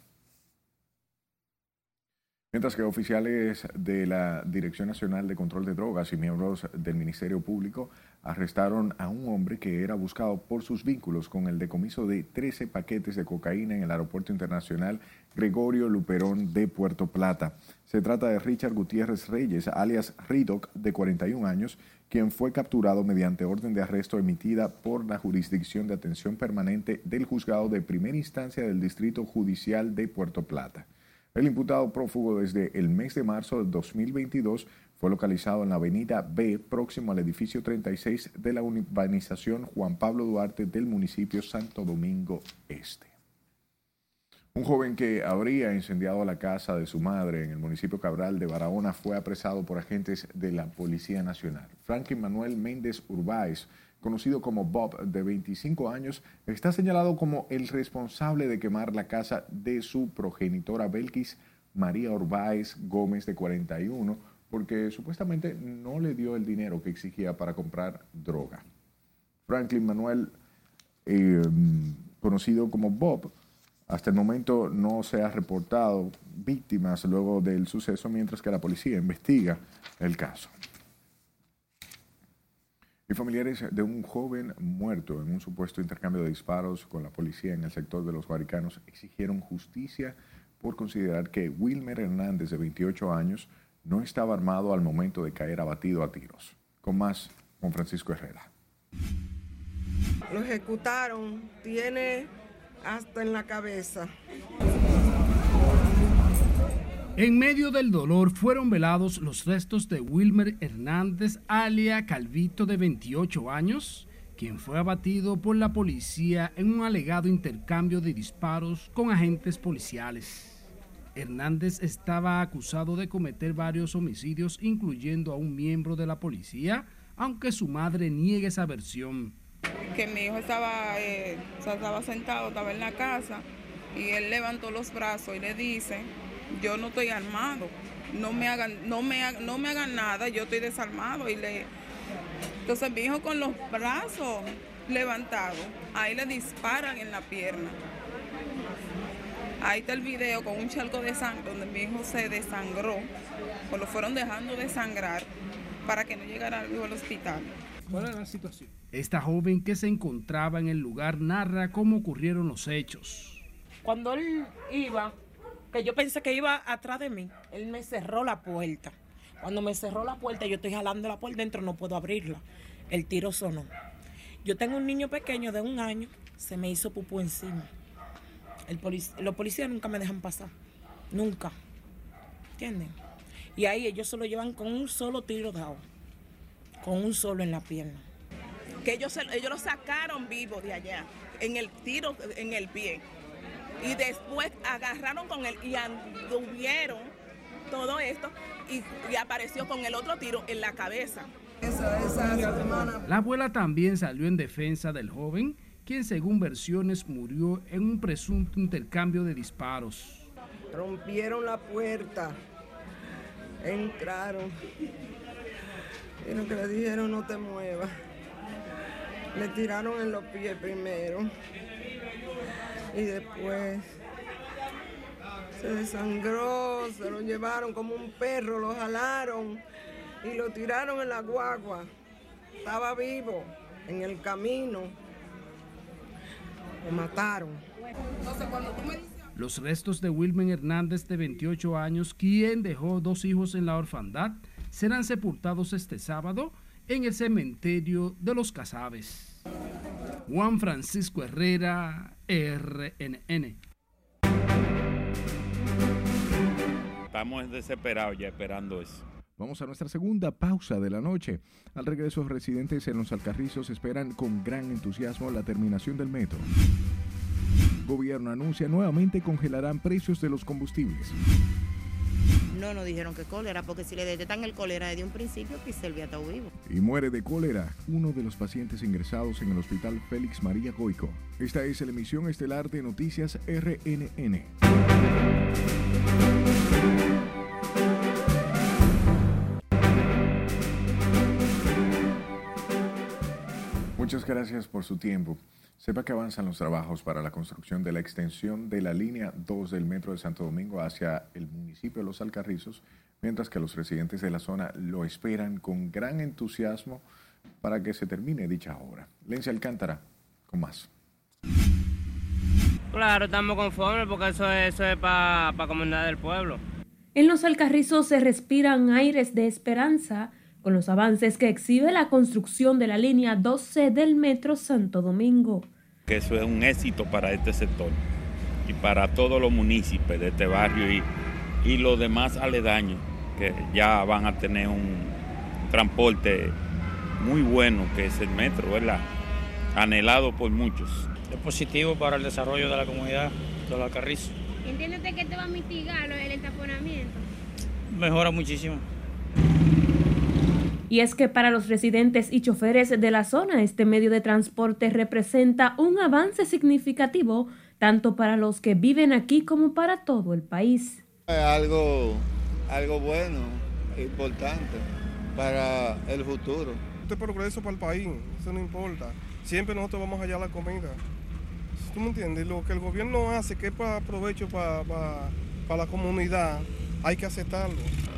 Mientras que oficiales de la Dirección Nacional de Control de Drogas y miembros del Ministerio Público arrestaron a un hombre que era buscado por sus vínculos con el decomiso de 13 paquetes de cocaína en el Aeropuerto Internacional Gregorio Luperón de Puerto Plata. Se trata de Richard Gutiérrez Reyes, alias Ridoc, de 41 años, quien fue capturado mediante orden de arresto emitida por la Jurisdicción de Atención Permanente del Juzgado de Primera Instancia del Distrito Judicial de Puerto Plata. El imputado prófugo desde el mes de marzo de 2022 fue localizado en la avenida B, próximo al edificio 36 de la urbanización Juan Pablo Duarte del municipio Santo Domingo Este. Un joven que habría incendiado la casa de su madre en el municipio Cabral de Barahona fue apresado por agentes de la Policía Nacional. Franklin Manuel Méndez Urbáez, conocido como Bob, de 25 años, está señalado como el responsable de quemar la casa de su progenitora Belkis María Urbáez Gómez, de 41, porque supuestamente no le dio el dinero que exigía para comprar droga. Franklin Manuel, eh, conocido como Bob, hasta el momento no se ha reportado víctimas luego del suceso, mientras que la policía investiga el caso. Y familiares de un joven muerto en un supuesto intercambio de disparos con la policía en el sector de los Guaricanos exigieron justicia por considerar que Wilmer Hernández, de 28 años, no estaba armado al momento de caer abatido a tiros. Con más, con Francisco Herrera. Lo ejecutaron, tiene hasta en la cabeza. En medio del dolor fueron velados los restos de Wilmer Hernández, alia Calvito, de 28 años, quien fue abatido por la policía en un alegado intercambio de disparos con agentes policiales. Hernández estaba acusado de cometer varios homicidios, incluyendo a un miembro de la policía, aunque su madre niegue esa versión. Que mi hijo estaba, eh, estaba sentado, estaba en la casa, y él levantó los brazos y le dice, yo no estoy armado, no me hagan, no me, no me hagan nada, yo estoy desarmado. Y le... Entonces mi hijo con los brazos levantados, ahí le disparan en la pierna. Ahí está el video con un charco de sangre donde mi hijo se desangró, o lo fueron dejando de sangrar para que no llegara al hospital. ¿Cuál era la situación? Esta joven que se encontraba en el lugar narra cómo ocurrieron los hechos. Cuando él iba, que yo pensé que iba atrás de mí, él me cerró la puerta. Cuando me cerró la puerta, yo estoy jalando la puerta dentro, no puedo abrirla. El tiro sonó. Yo tengo un niño pequeño de un año, se me hizo pupú encima. El los policías nunca me dejan pasar. Nunca. ¿Entienden? Y ahí ellos se lo llevan con un solo tiro dado. Con un solo en la pierna. Que ellos, ellos lo sacaron vivo de allá. En el tiro en el pie. Y después agarraron con él y anduvieron todo esto y, y apareció con el otro tiro en la cabeza. La abuela también salió en defensa del joven quien según versiones murió en un presunto intercambio de disparos. Rompieron la puerta, entraron, y lo que le dijeron no te muevas. Le tiraron en los pies primero y después se desangró, se lo llevaron como un perro, lo jalaron y lo tiraron en la guagua. Estaba vivo en el camino mataron. Los restos de Wilmen Hernández, de 28 años, quien dejó dos hijos en la orfandad, serán sepultados este sábado en el cementerio de los Casabes. Juan Francisco Herrera, RNN. Estamos desesperados ya esperando eso. Vamos a nuestra segunda pausa de la noche. Al regreso, residentes en los Alcarrizos esperan con gran entusiasmo la terminación del metro. Gobierno anuncia nuevamente congelarán precios de los combustibles. No nos dijeron que cólera, porque si le detectan el cólera desde un principio, el está vivo. Y muere de cólera uno de los pacientes ingresados en el hospital Félix María Goico. Esta es la emisión estelar de Noticias RNN. Muchas gracias por su tiempo. Sepa que avanzan los trabajos para la construcción de la extensión de la línea 2 del Metro de Santo Domingo hacia el municipio de Los Alcarrizos, mientras que los residentes de la zona lo esperan con gran entusiasmo para que se termine dicha obra. Lencia Alcántara, con más. Claro, estamos conformes porque eso es, eso es para la comunidad del pueblo. En Los Alcarrizos se respiran aires de esperanza con los avances que exhibe la construcción de la línea 12 del Metro Santo Domingo. Que eso es un éxito para este sector y para todos los municipios de este barrio y, y los demás aledaños que ya van a tener un transporte muy bueno que es el metro, ¿verdad? Anhelado por muchos. Es positivo para el desarrollo de la comunidad de la Carrizo. ¿Entiende que te va a mitigar el entaponamiento? Mejora muchísimo. Y es que para los residentes y choferes de la zona, este medio de transporte representa un avance significativo tanto para los que viven aquí como para todo el país. Es algo, algo bueno, importante para el futuro. Este progreso para el país, eso no importa. Siempre nosotros vamos allá a la comida. ¿Tú me entiendes? Lo que el gobierno hace, que es para provecho para, para, para la comunidad, hay que aceptarlo.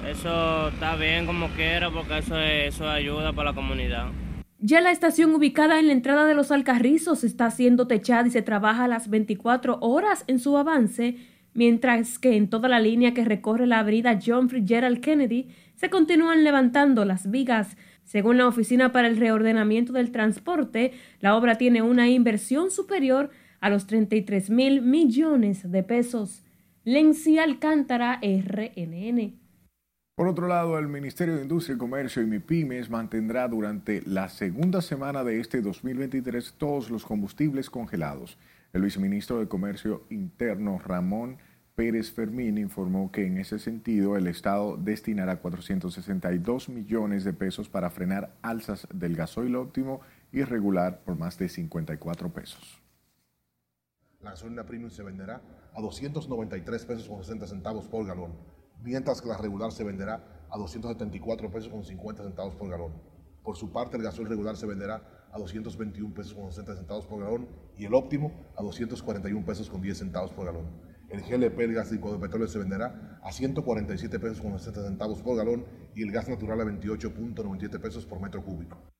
Eso está bien como quiera porque eso, es, eso ayuda para la comunidad. Ya la estación ubicada en la entrada de los Alcarrizos está siendo techada y se trabaja las 24 horas en su avance, mientras que en toda la línea que recorre la avenida John Fitzgerald Kennedy se continúan levantando las vigas. Según la Oficina para el Reordenamiento del Transporte, la obra tiene una inversión superior a los 33 mil millones de pesos. Lenzi Alcántara, RNN. Por otro lado, el Ministerio de Industria Comercio y MIPIMES mantendrá durante la segunda semana de este 2023 todos los combustibles congelados. El viceministro de Comercio Interno, Ramón Pérez Fermín, informó que en ese sentido el Estado destinará 462 millones de pesos para frenar alzas del gasoil óptimo y regular por más de 54 pesos. La gasolina premium se venderá a 293 pesos con 60 centavos por galón, mientras que la regular se venderá a 274 pesos con 50 centavos por galón. Por su parte, el gasoil regular se venderá a 221 pesos con 60 centavos por galón y el óptimo a 241 pesos con 10 centavos por galón. El GLP, el gas líquido de petróleo, se venderá a 147 pesos con 60 centavos por galón y el gas natural a 28.97 pesos por metro cúbico.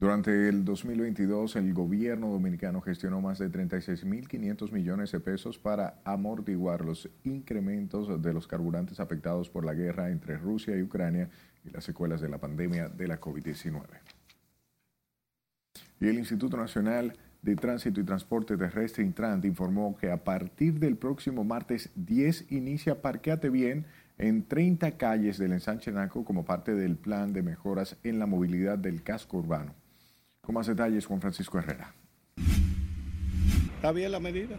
Durante el 2022, el gobierno dominicano gestionó más de 36.500 millones de pesos para amortiguar los incrementos de los carburantes afectados por la guerra entre Rusia y Ucrania y las secuelas de la pandemia de la COVID-19. Y el Instituto Nacional de Tránsito y Transporte Terrestre, Intrant, informó que a partir del próximo martes 10 inicia Parqueate Bien en 30 calles del ensanche Naco como parte del plan de mejoras en la movilidad del casco urbano. Con más detalles, Juan Francisco Herrera. Está bien la medida.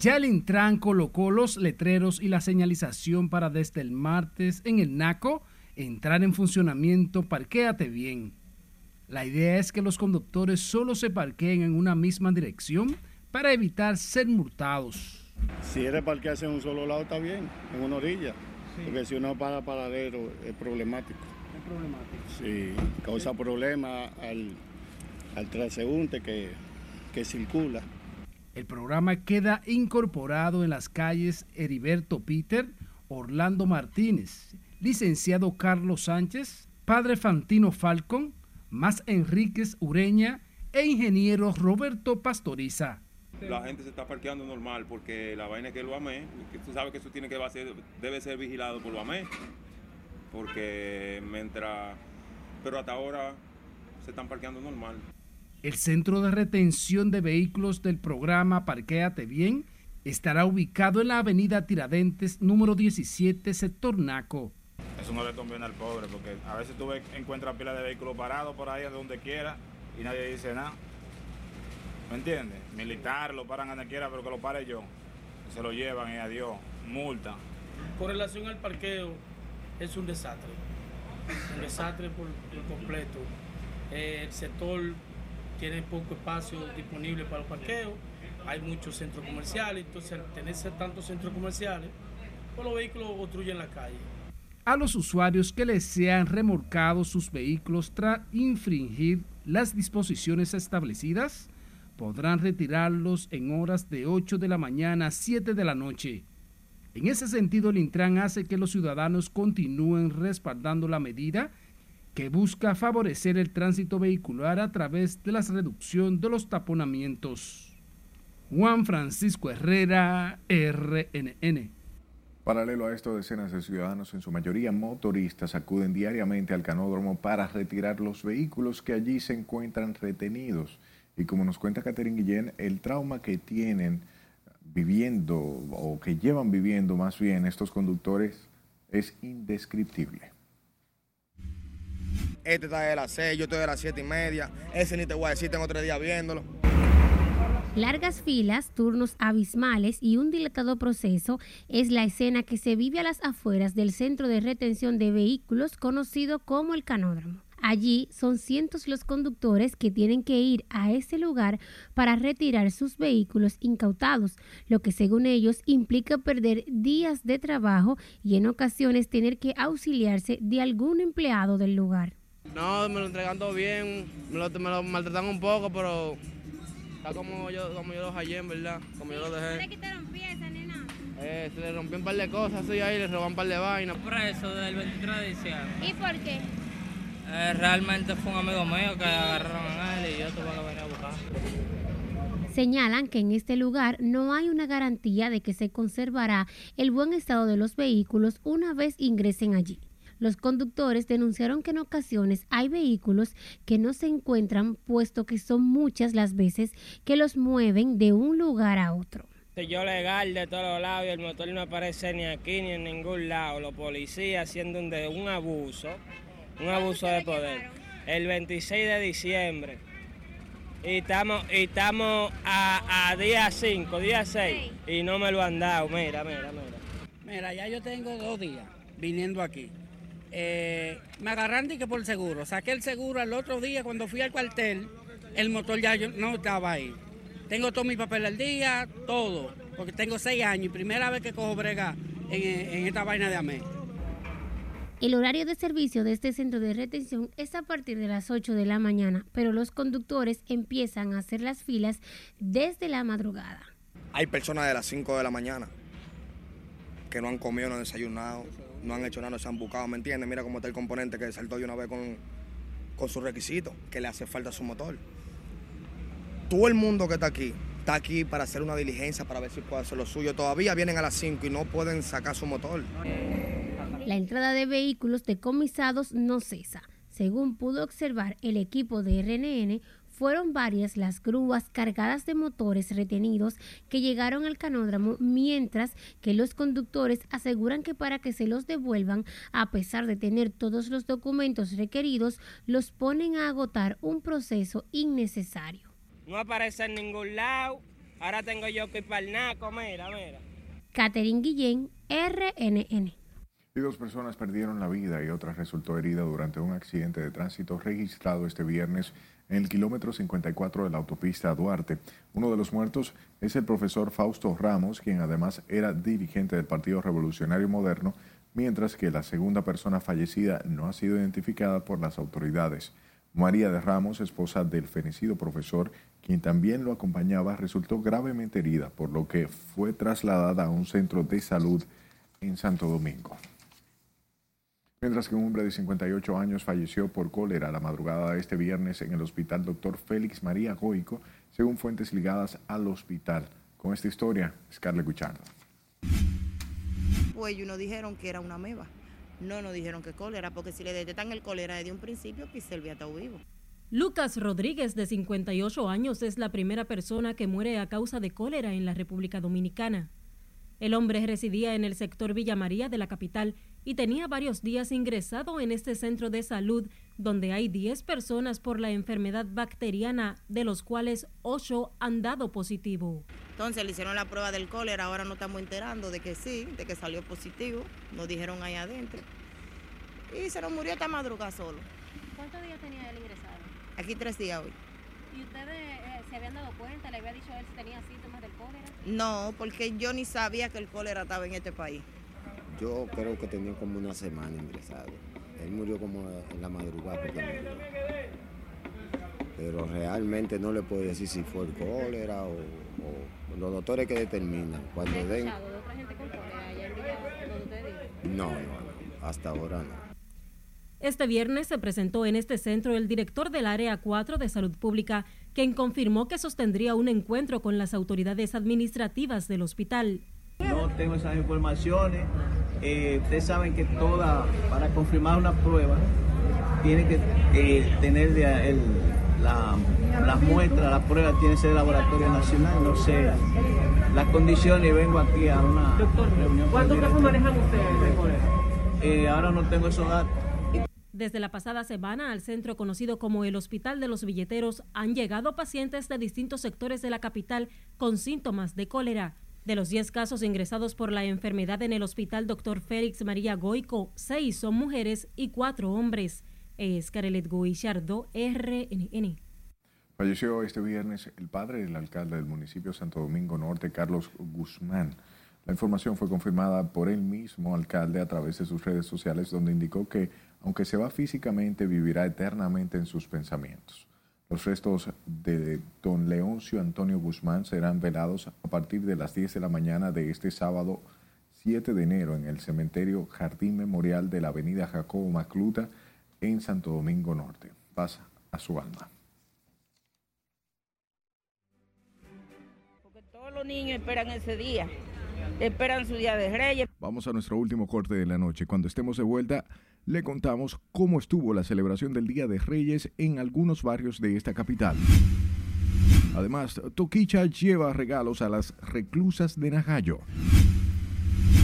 Ya el Intran colocó los letreros y la señalización para desde el martes en el NACO entrar en funcionamiento Parquéate bien. La idea es que los conductores solo se parqueen en una misma dirección para evitar ser multados. Si eres parquearse en un solo lado está bien, en una orilla, porque si uno para paradero es problemático. Sí, causa problemas al, al transeúnte que, que circula. El programa queda incorporado en las calles Heriberto Peter, Orlando Martínez, licenciado Carlos Sánchez, padre Fantino Falcon, más Enríquez Ureña e ingeniero Roberto Pastoriza. La gente se está parqueando normal porque la vaina es que el AME, que tú sabes que eso tiene que ser, debe ser vigilado por el AME porque mientras, pero hasta ahora se están parqueando normal. El centro de retención de vehículos del programa Parquéate Bien estará ubicado en la avenida Tiradentes número 17, sector Naco. Eso no le conviene al pobre porque a veces tú encuentras pila de vehículos parados por ahí donde quiera y nadie dice nada. ¿Me entiendes? Militar lo paran donde quiera, pero que lo pare yo. Se lo llevan y adiós, multa. Con relación al parqueo, es un desastre. Un desastre por el completo. Eh, el sector tiene poco espacio disponible para los parqueos. Hay muchos centros comerciales, entonces al tener tantos centros comerciales, pues los vehículos obstruyen la calle. A los usuarios que les sean remolcados sus vehículos tras infringir las disposiciones establecidas, podrán retirarlos en horas de 8 de la mañana a 7 de la noche. En ese sentido, el Intran hace que los ciudadanos continúen respaldando la medida que busca favorecer el tránsito vehicular a través de la reducción de los taponamientos. Juan Francisco Herrera, RNN. Paralelo a esto, decenas de ciudadanos, en su mayoría motoristas, acuden diariamente al canódromo para retirar los vehículos que allí se encuentran retenidos. Y como nos cuenta Catherine Guillén, el trauma que tienen viviendo o que llevan viviendo más bien estos conductores es indescriptible. Este está de las 6, yo estoy de las 7 y media. Ese ni te voy a decir, tengo tres días viéndolo. Largas filas, turnos abismales y un dilatado proceso es la escena que se vive a las afueras del centro de retención de vehículos conocido como el canódromo. Allí son cientos los conductores que tienen que ir a ese lugar para retirar sus vehículos incautados, lo que según ellos implica perder días de trabajo y en ocasiones tener que auxiliarse de algún empleado del lugar. No, me lo entregando bien, me lo, me lo maltratan un poco, pero está como yo, como yo los hallé, en verdad, como yo lo dejé. ¿Le quitaron piezas, nena? Eh, se le rompió un par de cosas así ahí, le roban un par de vainas. Preso del 23 de diciembre. ¿Y por qué? Eh, realmente fue un amigo mío que agarraron a él y yo tuve que venir a buscar. Señalan que en este lugar no hay una garantía de que se conservará el buen estado de los vehículos una vez ingresen allí. Los conductores denunciaron que en ocasiones hay vehículos que no se encuentran puesto que son muchas las veces que los mueven de un lugar a otro. Yo legal de todos los lados y el motor no aparece ni aquí ni en ningún lado. Los policías haciendo un, de, un abuso, un abuso de poder. El 26 de diciembre. Y estamos, y estamos a, a día 5, día 6. Y no me lo han dado. Mira, mira, mira. Mira, ya yo tengo dos días viniendo aquí. Eh, me agarraron y que por el seguro. Saqué el seguro al otro día cuando fui al cuartel, el motor ya yo- no estaba ahí. Tengo todo mi papel al día, todo, porque tengo seis años y primera vez que cojo brega en, en esta vaina de AME. El horario de servicio de este centro de retención es a partir de las 8 de la mañana, pero los conductores empiezan a hacer las filas desde la madrugada. Hay personas de las 5 de la mañana que no han comido, no han desayunado, no han hecho nada, no se han buscado, ¿me entiendes? Mira cómo está el componente que saltó de una vez con, con sus requisitos, que le hace falta su motor. Todo el mundo que está aquí, está aquí para hacer una diligencia, para ver si puede hacer lo suyo. Todavía vienen a las 5 y no pueden sacar su motor. La entrada de vehículos decomisados no cesa. Según pudo observar el equipo de RNN, fueron varias las grúas cargadas de motores retenidos que llegaron al canódromo, mientras que los conductores aseguran que para que se los devuelvan, a pesar de tener todos los documentos requeridos, los ponen a agotar un proceso innecesario. No aparece en ningún lado. Ahora tengo yo que ir para el naco, mira, mira. Catherine Guillén, RNN. Y dos personas perdieron la vida y otra resultó herida durante un accidente de tránsito registrado este viernes en el kilómetro 54 de la autopista Duarte. Uno de los muertos es el profesor Fausto Ramos, quien además era dirigente del Partido Revolucionario Moderno, mientras que la segunda persona fallecida no ha sido identificada por las autoridades. María de Ramos, esposa del fenecido profesor, quien también lo acompañaba, resultó gravemente herida, por lo que fue trasladada a un centro de salud en Santo Domingo. Mientras que un hombre de 58 años falleció por cólera la madrugada de este viernes en el hospital Dr. Félix María Goico, según fuentes ligadas al hospital. Con esta historia, Scarlett Guichardo. Pues ellos nos dijeron que era una meba. No nos dijeron que cólera, porque si le detectan el cólera desde un principio, vivo. Lucas Rodríguez, de 58 años, es la primera persona que muere a causa de cólera en la República Dominicana. El hombre residía en el sector Villa María de la capital y tenía varios días ingresado en este centro de salud donde hay 10 personas por la enfermedad bacteriana, de los cuales 8 han dado positivo. Entonces le hicieron la prueba del cólera, ahora nos estamos enterando de que sí, de que salió positivo, nos dijeron ahí adentro. Y se nos murió esta madrugada solo. ¿Cuántos días tenía él ingresado? Aquí tres días hoy. ¿Y ustedes eh, se habían dado cuenta? ¿Le había dicho a él si tenía síntomas del cólera? No, porque yo ni sabía que el cólera estaba en este país. Yo creo que tenía como una semana ingresado. Él murió como en la madrugada porque murió. Pero realmente no le puedo decir si fue el cólera o, o los doctores que determinan. Cuando ¿Se ha den... de otra gente con cólera viven? No, no, no. Hasta ahora no. Este viernes se presentó en este centro el director del Área 4 de Salud Pública, quien confirmó que sostendría un encuentro con las autoridades administrativas del hospital. No tengo esas informaciones. Eh, ustedes saben que toda, para confirmar una prueba, tiene que eh, tener el- la, las muestras, la prueba tiene que ser del laboratorio nacional. No sé las condiciones y vengo aquí a una reunión. con el ¿Cuántos casos manejan ustedes? Eh, ahora no tengo esos datos. Desde la pasada semana al centro conocido como el Hospital de los Billeteros han llegado pacientes de distintos sectores de la capital con síntomas de cólera. De los 10 casos ingresados por la enfermedad en el Hospital Dr. Félix María Goico, 6 son mujeres y 4 hombres. Es Carelet Guillardo, RNN. Falleció este viernes el padre del alcalde del municipio Santo Domingo Norte, Carlos Guzmán. La información fue confirmada por el mismo alcalde a través de sus redes sociales, donde indicó que, aunque se va físicamente, vivirá eternamente en sus pensamientos. Los restos de don Leoncio Antonio Guzmán serán velados a partir de las 10 de la mañana de este sábado 7 de enero en el cementerio Jardín Memorial de la avenida Jacobo Macluta en Santo Domingo Norte. Paz a su alma. Porque todos los niños esperan ese día, esperan su día de reyes. Vamos a nuestro último corte de la noche. Cuando estemos de vuelta, le contamos cómo estuvo la celebración del Día de Reyes en algunos barrios de esta capital. Además, Toquicha lleva regalos a las reclusas de Najayo.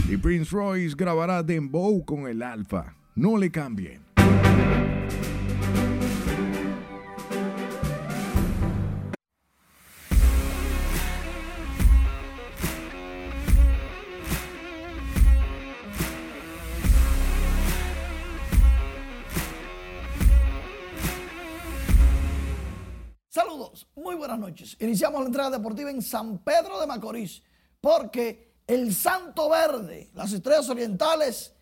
Y Prince Royce grabará Dembow con el Alfa. No le cambien. Buenas noches. Iniciamos la entrada deportiva en San Pedro de Macorís porque el Santo Verde, las Estrellas Orientales,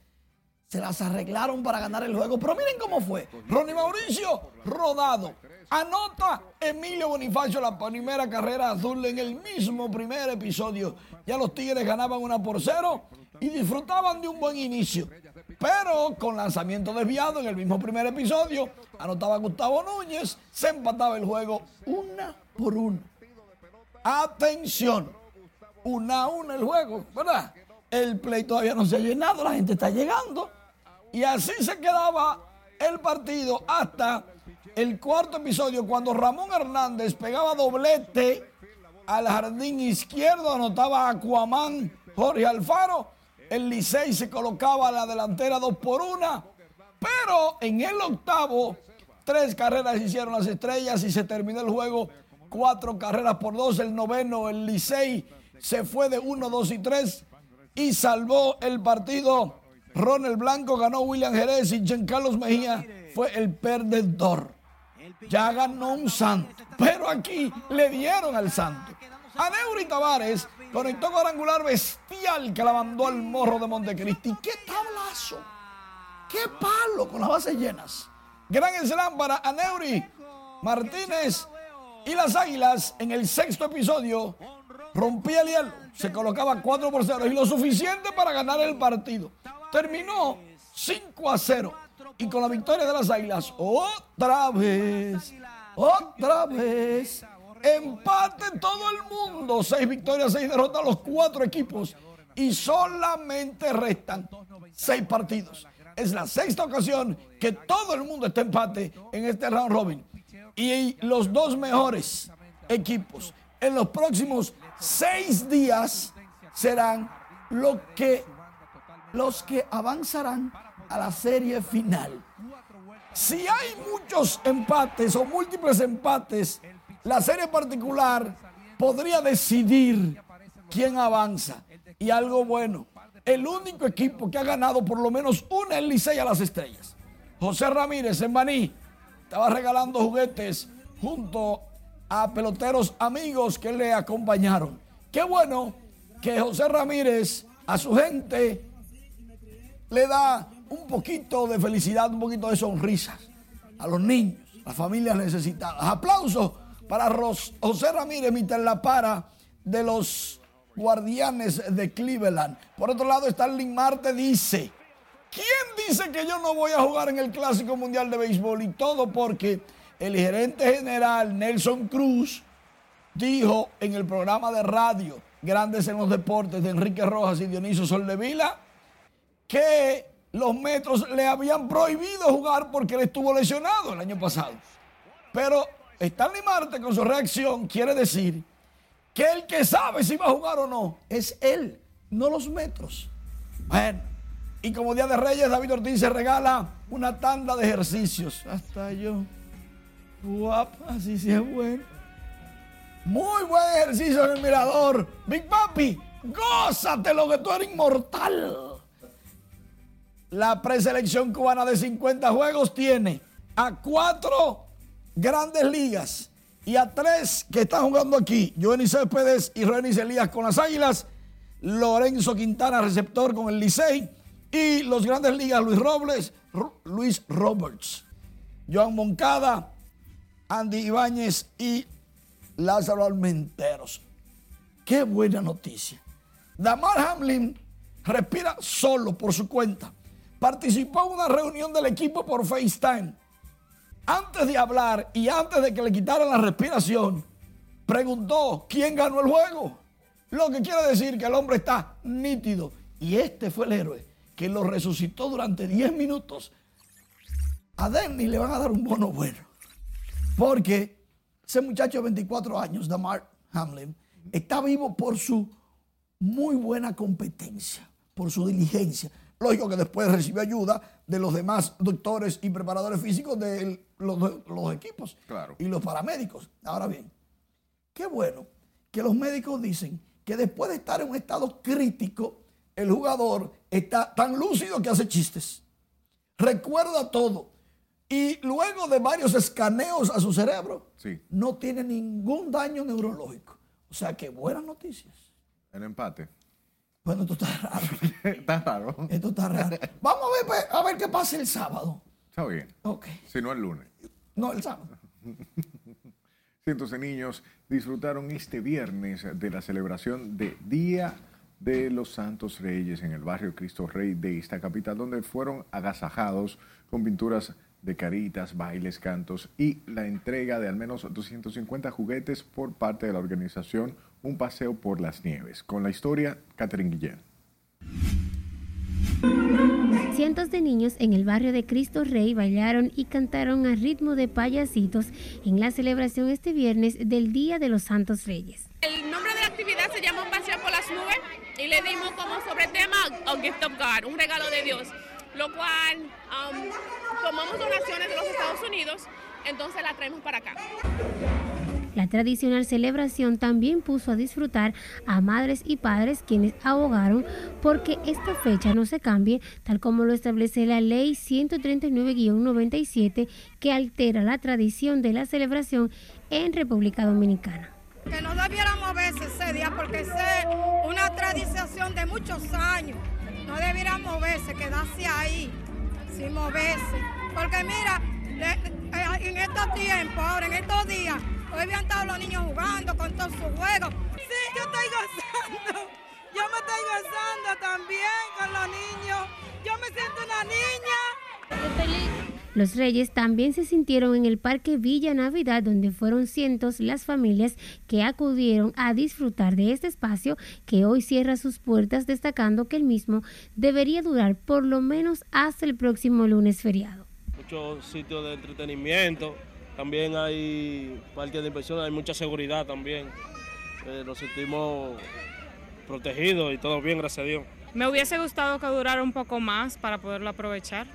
se las arreglaron para ganar el juego. Pero miren cómo fue. Ronnie Mauricio, rodado. Anota Emilio Bonifacio la primera carrera azul en el mismo primer episodio. Ya los Tigres ganaban una por cero y disfrutaban de un buen inicio. Pero con lanzamiento desviado en el mismo primer episodio, anotaba Gustavo Núñez, se empataba el juego una por una. Atención, una a una el juego, ¿verdad? El play todavía no se ha llenado, la gente está llegando. Y así se quedaba el partido hasta el cuarto episodio, cuando Ramón Hernández pegaba doblete al jardín izquierdo, anotaba Aquaman Jorge Alfaro. El Licey se colocaba a la delantera dos por una. Pero en el octavo, tres carreras hicieron las estrellas y se terminó el juego. Cuatro carreras por dos. El noveno, el Licey se fue de uno, dos y tres y salvó el partido. Ronald Blanco ganó William Jerez y Giancarlos Mejía fue el perdedor. Ya ganó un santo, pero aquí le dieron al santo. Aneuri Tavares conectó cuadrangular bestial que la mandó al morro de Montecristi. ¡Qué tablazo! ¡Qué palo con las bases llenas! Gran slam para Aneuri Martínez y las Águilas en el sexto episodio rompía el hielo, se colocaba 4 por 0 y lo suficiente para ganar el partido. Terminó 5 a 0 y con la victoria de las Águilas, otra vez, otra vez, empate todo el mundo, 6 victorias, 6 derrotas los cuatro equipos y solamente restan 6 partidos. Es la sexta ocasión que todo el mundo está empate en este round robin. Y los dos mejores equipos en los próximos seis días serán que, los que avanzarán a la serie final. Si hay muchos empates o múltiples empates, la serie particular podría decidir quién avanza. Y algo bueno, el único equipo que ha ganado por lo menos una es Licey a las estrellas. José Ramírez en Baní estaba regalando juguetes junto a peloteros amigos que le acompañaron. Qué bueno que José Ramírez a su gente le da un poquito de felicidad, un poquito de sonrisas a los niños, a las familias necesitadas. Aplausos para José Ramírez, mientras la para de los guardianes de Cleveland. Por otro lado, Starling Marte dice, ¿quién dice que yo no voy a jugar en el Clásico Mundial de Béisbol? Y todo porque el gerente general Nelson Cruz dijo en el programa de radio Grandes en los Deportes de Enrique Rojas y Dionisio Soldevila que los metros le habían prohibido jugar porque él estuvo lesionado el año pasado. Pero Stanley Marte con su reacción quiere decir que el que sabe si va a jugar o no es él, no los metros. Bueno, y como Día de Reyes, David Ortiz se regala una tanda de ejercicios. Hasta yo. Guapa, así sí es bueno. Muy buen ejercicio en el mirador. Big Papi, gózate lo que tú eres inmortal. La preselección cubana de 50 juegos tiene a cuatro grandes ligas y a tres que están jugando aquí, Joenny Céspedes y Renis Elías con las Águilas, Lorenzo Quintana, receptor con el Licey, y los grandes ligas, Luis Robles, Luis Roberts, Joan Moncada, Andy Ibáñez y Lázaro Almenteros. Qué buena noticia. Damar Hamlin respira solo por su cuenta. Participó en una reunión del equipo por FaceTime. Antes de hablar y antes de que le quitaran la respiración, preguntó quién ganó el juego. Lo que quiere decir que el hombre está nítido. Y este fue el héroe que lo resucitó durante 10 minutos. A Denny le van a dar un bono bueno. Porque ese muchacho de 24 años, Damar Hamlin, está vivo por su muy buena competencia, por su diligencia. Lógico que después recibe ayuda de los demás doctores y preparadores físicos de los, equipos y los paramédicos. Ahora bien, qué bueno que los médicos dicen que después de estar en un estado crítico, el jugador está tan lúcido que hace chistes. Recuerda todo. Y luego de varios escaneos a su cerebro, no tiene ningún daño neurológico. O sea que buenas noticias. El empate. Bueno, esto está raro. está raro. Esto está raro. Vamos a ver, pues, a ver qué pasa el sábado. Está bien. Ok. Si no el lunes. No, el sábado. Cientos de niños disfrutaron este viernes de la celebración de Día de los Santos Reyes en el barrio Cristo Rey de esta capital, donde fueron agasajados con pinturas de caritas, bailes, cantos y la entrega de al menos 250 juguetes por parte de la organización Un Paseo por las Nieves. Con la historia, Catherine Guillén. Cientos de niños en el barrio de Cristo Rey bailaron y cantaron a ritmo de payasitos en la celebración este viernes del Día de los Santos Reyes. El nombre de la actividad se llama Un Paseo por las Nubes y le dimos como sobre tema A Gift of un regalo de Dios lo cual um, tomamos donaciones de los Estados Unidos, entonces la traemos para acá. La tradicional celebración también puso a disfrutar a madres y padres quienes abogaron porque esta fecha no se cambie, tal como lo establece la ley 139-97 que altera la tradición de la celebración en República Dominicana. Que no debiéramos moverse ese día porque es una tradición de muchos años no debiera moverse, quedarse ahí, sin moverse. Porque mira, eh, en estos tiempos, ahora en estos días, hoy habían estado los niños jugando con todos sus juegos. Sí, yo estoy gozando. Yo me estoy gozando también con los niños. Yo me siento una niña. feliz. Los reyes también se sintieron en el Parque Villa Navidad, donde fueron cientos las familias que acudieron a disfrutar de este espacio que hoy cierra sus puertas, destacando que el mismo debería durar por lo menos hasta el próximo lunes feriado. Muchos sitios de entretenimiento, también hay parques de inversión, hay mucha seguridad también. Eh, nos sentimos protegidos y todo bien, gracias a Dios. Me hubiese gustado que durara un poco más para poderlo aprovechar.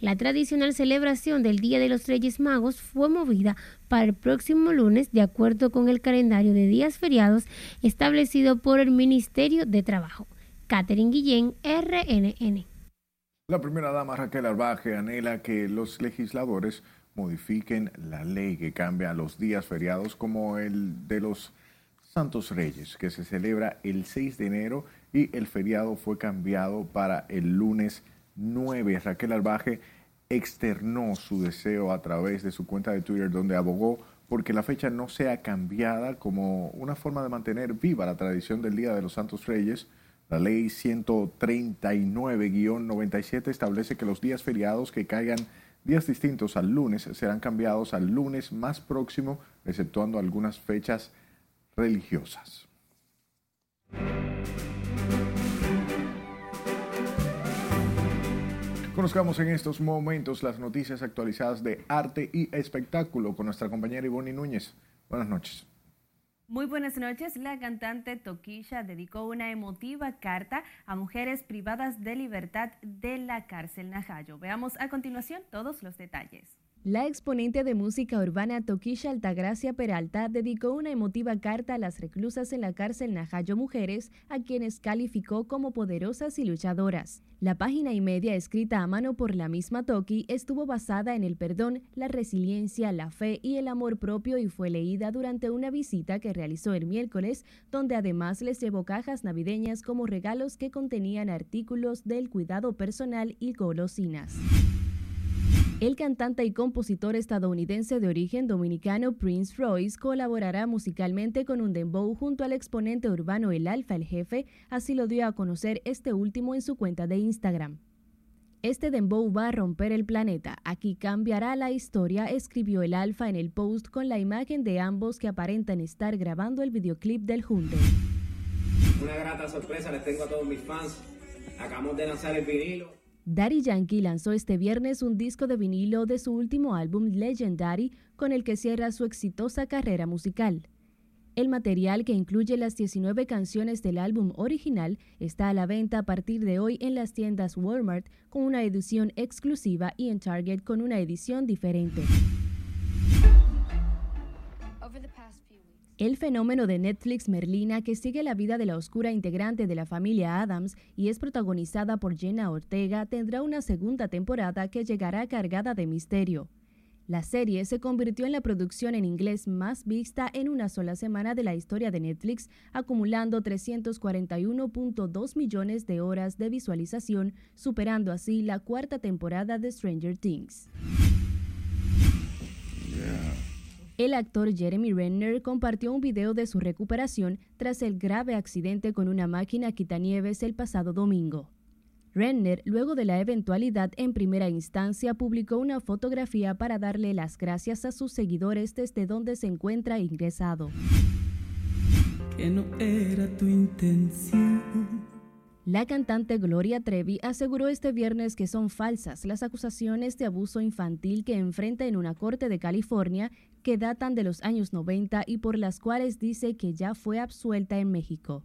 La tradicional celebración del Día de los Reyes Magos fue movida para el próximo lunes de acuerdo con el calendario de días feriados establecido por el Ministerio de Trabajo. Catherine Guillén, RNN. La primera dama Raquel Arbaje anhela que los legisladores modifiquen la ley que cambia los días feriados como el de los Santos Reyes, que se celebra el 6 de enero y el feriado fue cambiado para el lunes 9. Raquel Albaje externó su deseo a través de su cuenta de Twitter donde abogó porque la fecha no sea cambiada como una forma de mantener viva la tradición del Día de los Santos Reyes. La ley 139-97 establece que los días feriados que caigan días distintos al lunes serán cambiados al lunes más próximo, exceptuando algunas fechas religiosas. Conozcamos en estos momentos las noticias actualizadas de arte y espectáculo con nuestra compañera Ivonne Núñez. Buenas noches. Muy buenas noches. La cantante Toquilla dedicó una emotiva carta a mujeres privadas de libertad de la cárcel Najayo. Veamos a continuación todos los detalles. La exponente de música urbana Toquisha Altagracia Peralta dedicó una emotiva carta a las reclusas en la cárcel Najayo Mujeres, a quienes calificó como poderosas y luchadoras. La página y media escrita a mano por la misma Toki estuvo basada en el perdón, la resiliencia, la fe y el amor propio y fue leída durante una visita que realizó el miércoles, donde además les llevó cajas navideñas como regalos que contenían artículos del cuidado personal y golosinas. El cantante y compositor estadounidense de origen dominicano Prince Royce colaborará musicalmente con un dembow junto al exponente urbano El Alfa el Jefe, así lo dio a conocer este último en su cuenta de Instagram. Este dembow va a romper el planeta, aquí cambiará la historia, escribió el Alfa en el post con la imagen de ambos que aparentan estar grabando el videoclip del junte. Una grata sorpresa les tengo a todos mis fans. Acabamos de lanzar el vinilo. Daddy Yankee lanzó este viernes un disco de vinilo de su último álbum Legendary, con el que cierra su exitosa carrera musical. El material, que incluye las 19 canciones del álbum original, está a la venta a partir de hoy en las tiendas Walmart con una edición exclusiva y en Target con una edición diferente. El fenómeno de Netflix Merlina, que sigue la vida de la oscura integrante de la familia Adams y es protagonizada por Jenna Ortega, tendrá una segunda temporada que llegará cargada de misterio. La serie se convirtió en la producción en inglés más vista en una sola semana de la historia de Netflix, acumulando 341.2 millones de horas de visualización, superando así la cuarta temporada de Stranger Things. El actor Jeremy Renner compartió un video de su recuperación tras el grave accidente con una máquina quitanieves el pasado domingo. Renner, luego de la eventualidad en primera instancia, publicó una fotografía para darle las gracias a sus seguidores desde donde se encuentra ingresado. Que no era tu intención. La cantante Gloria Trevi aseguró este viernes que son falsas las acusaciones de abuso infantil que enfrenta en una corte de California que datan de los años 90 y por las cuales dice que ya fue absuelta en México.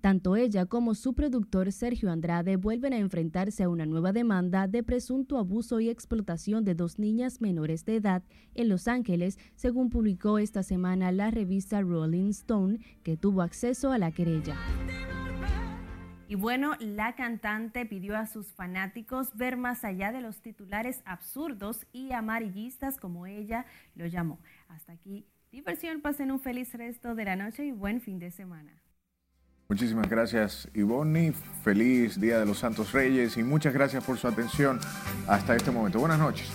Tanto ella como su productor Sergio Andrade vuelven a enfrentarse a una nueva demanda de presunto abuso y explotación de dos niñas menores de edad en Los Ángeles, según publicó esta semana la revista Rolling Stone, que tuvo acceso a la querella. Y bueno, la cantante pidió a sus fanáticos ver más allá de los titulares absurdos y amarillistas como ella lo llamó. Hasta aquí, diversión, pasen un feliz resto de la noche y buen fin de semana. Muchísimas gracias Ivonne, feliz Día de los Santos Reyes y muchas gracias por su atención hasta este momento. Buenas noches.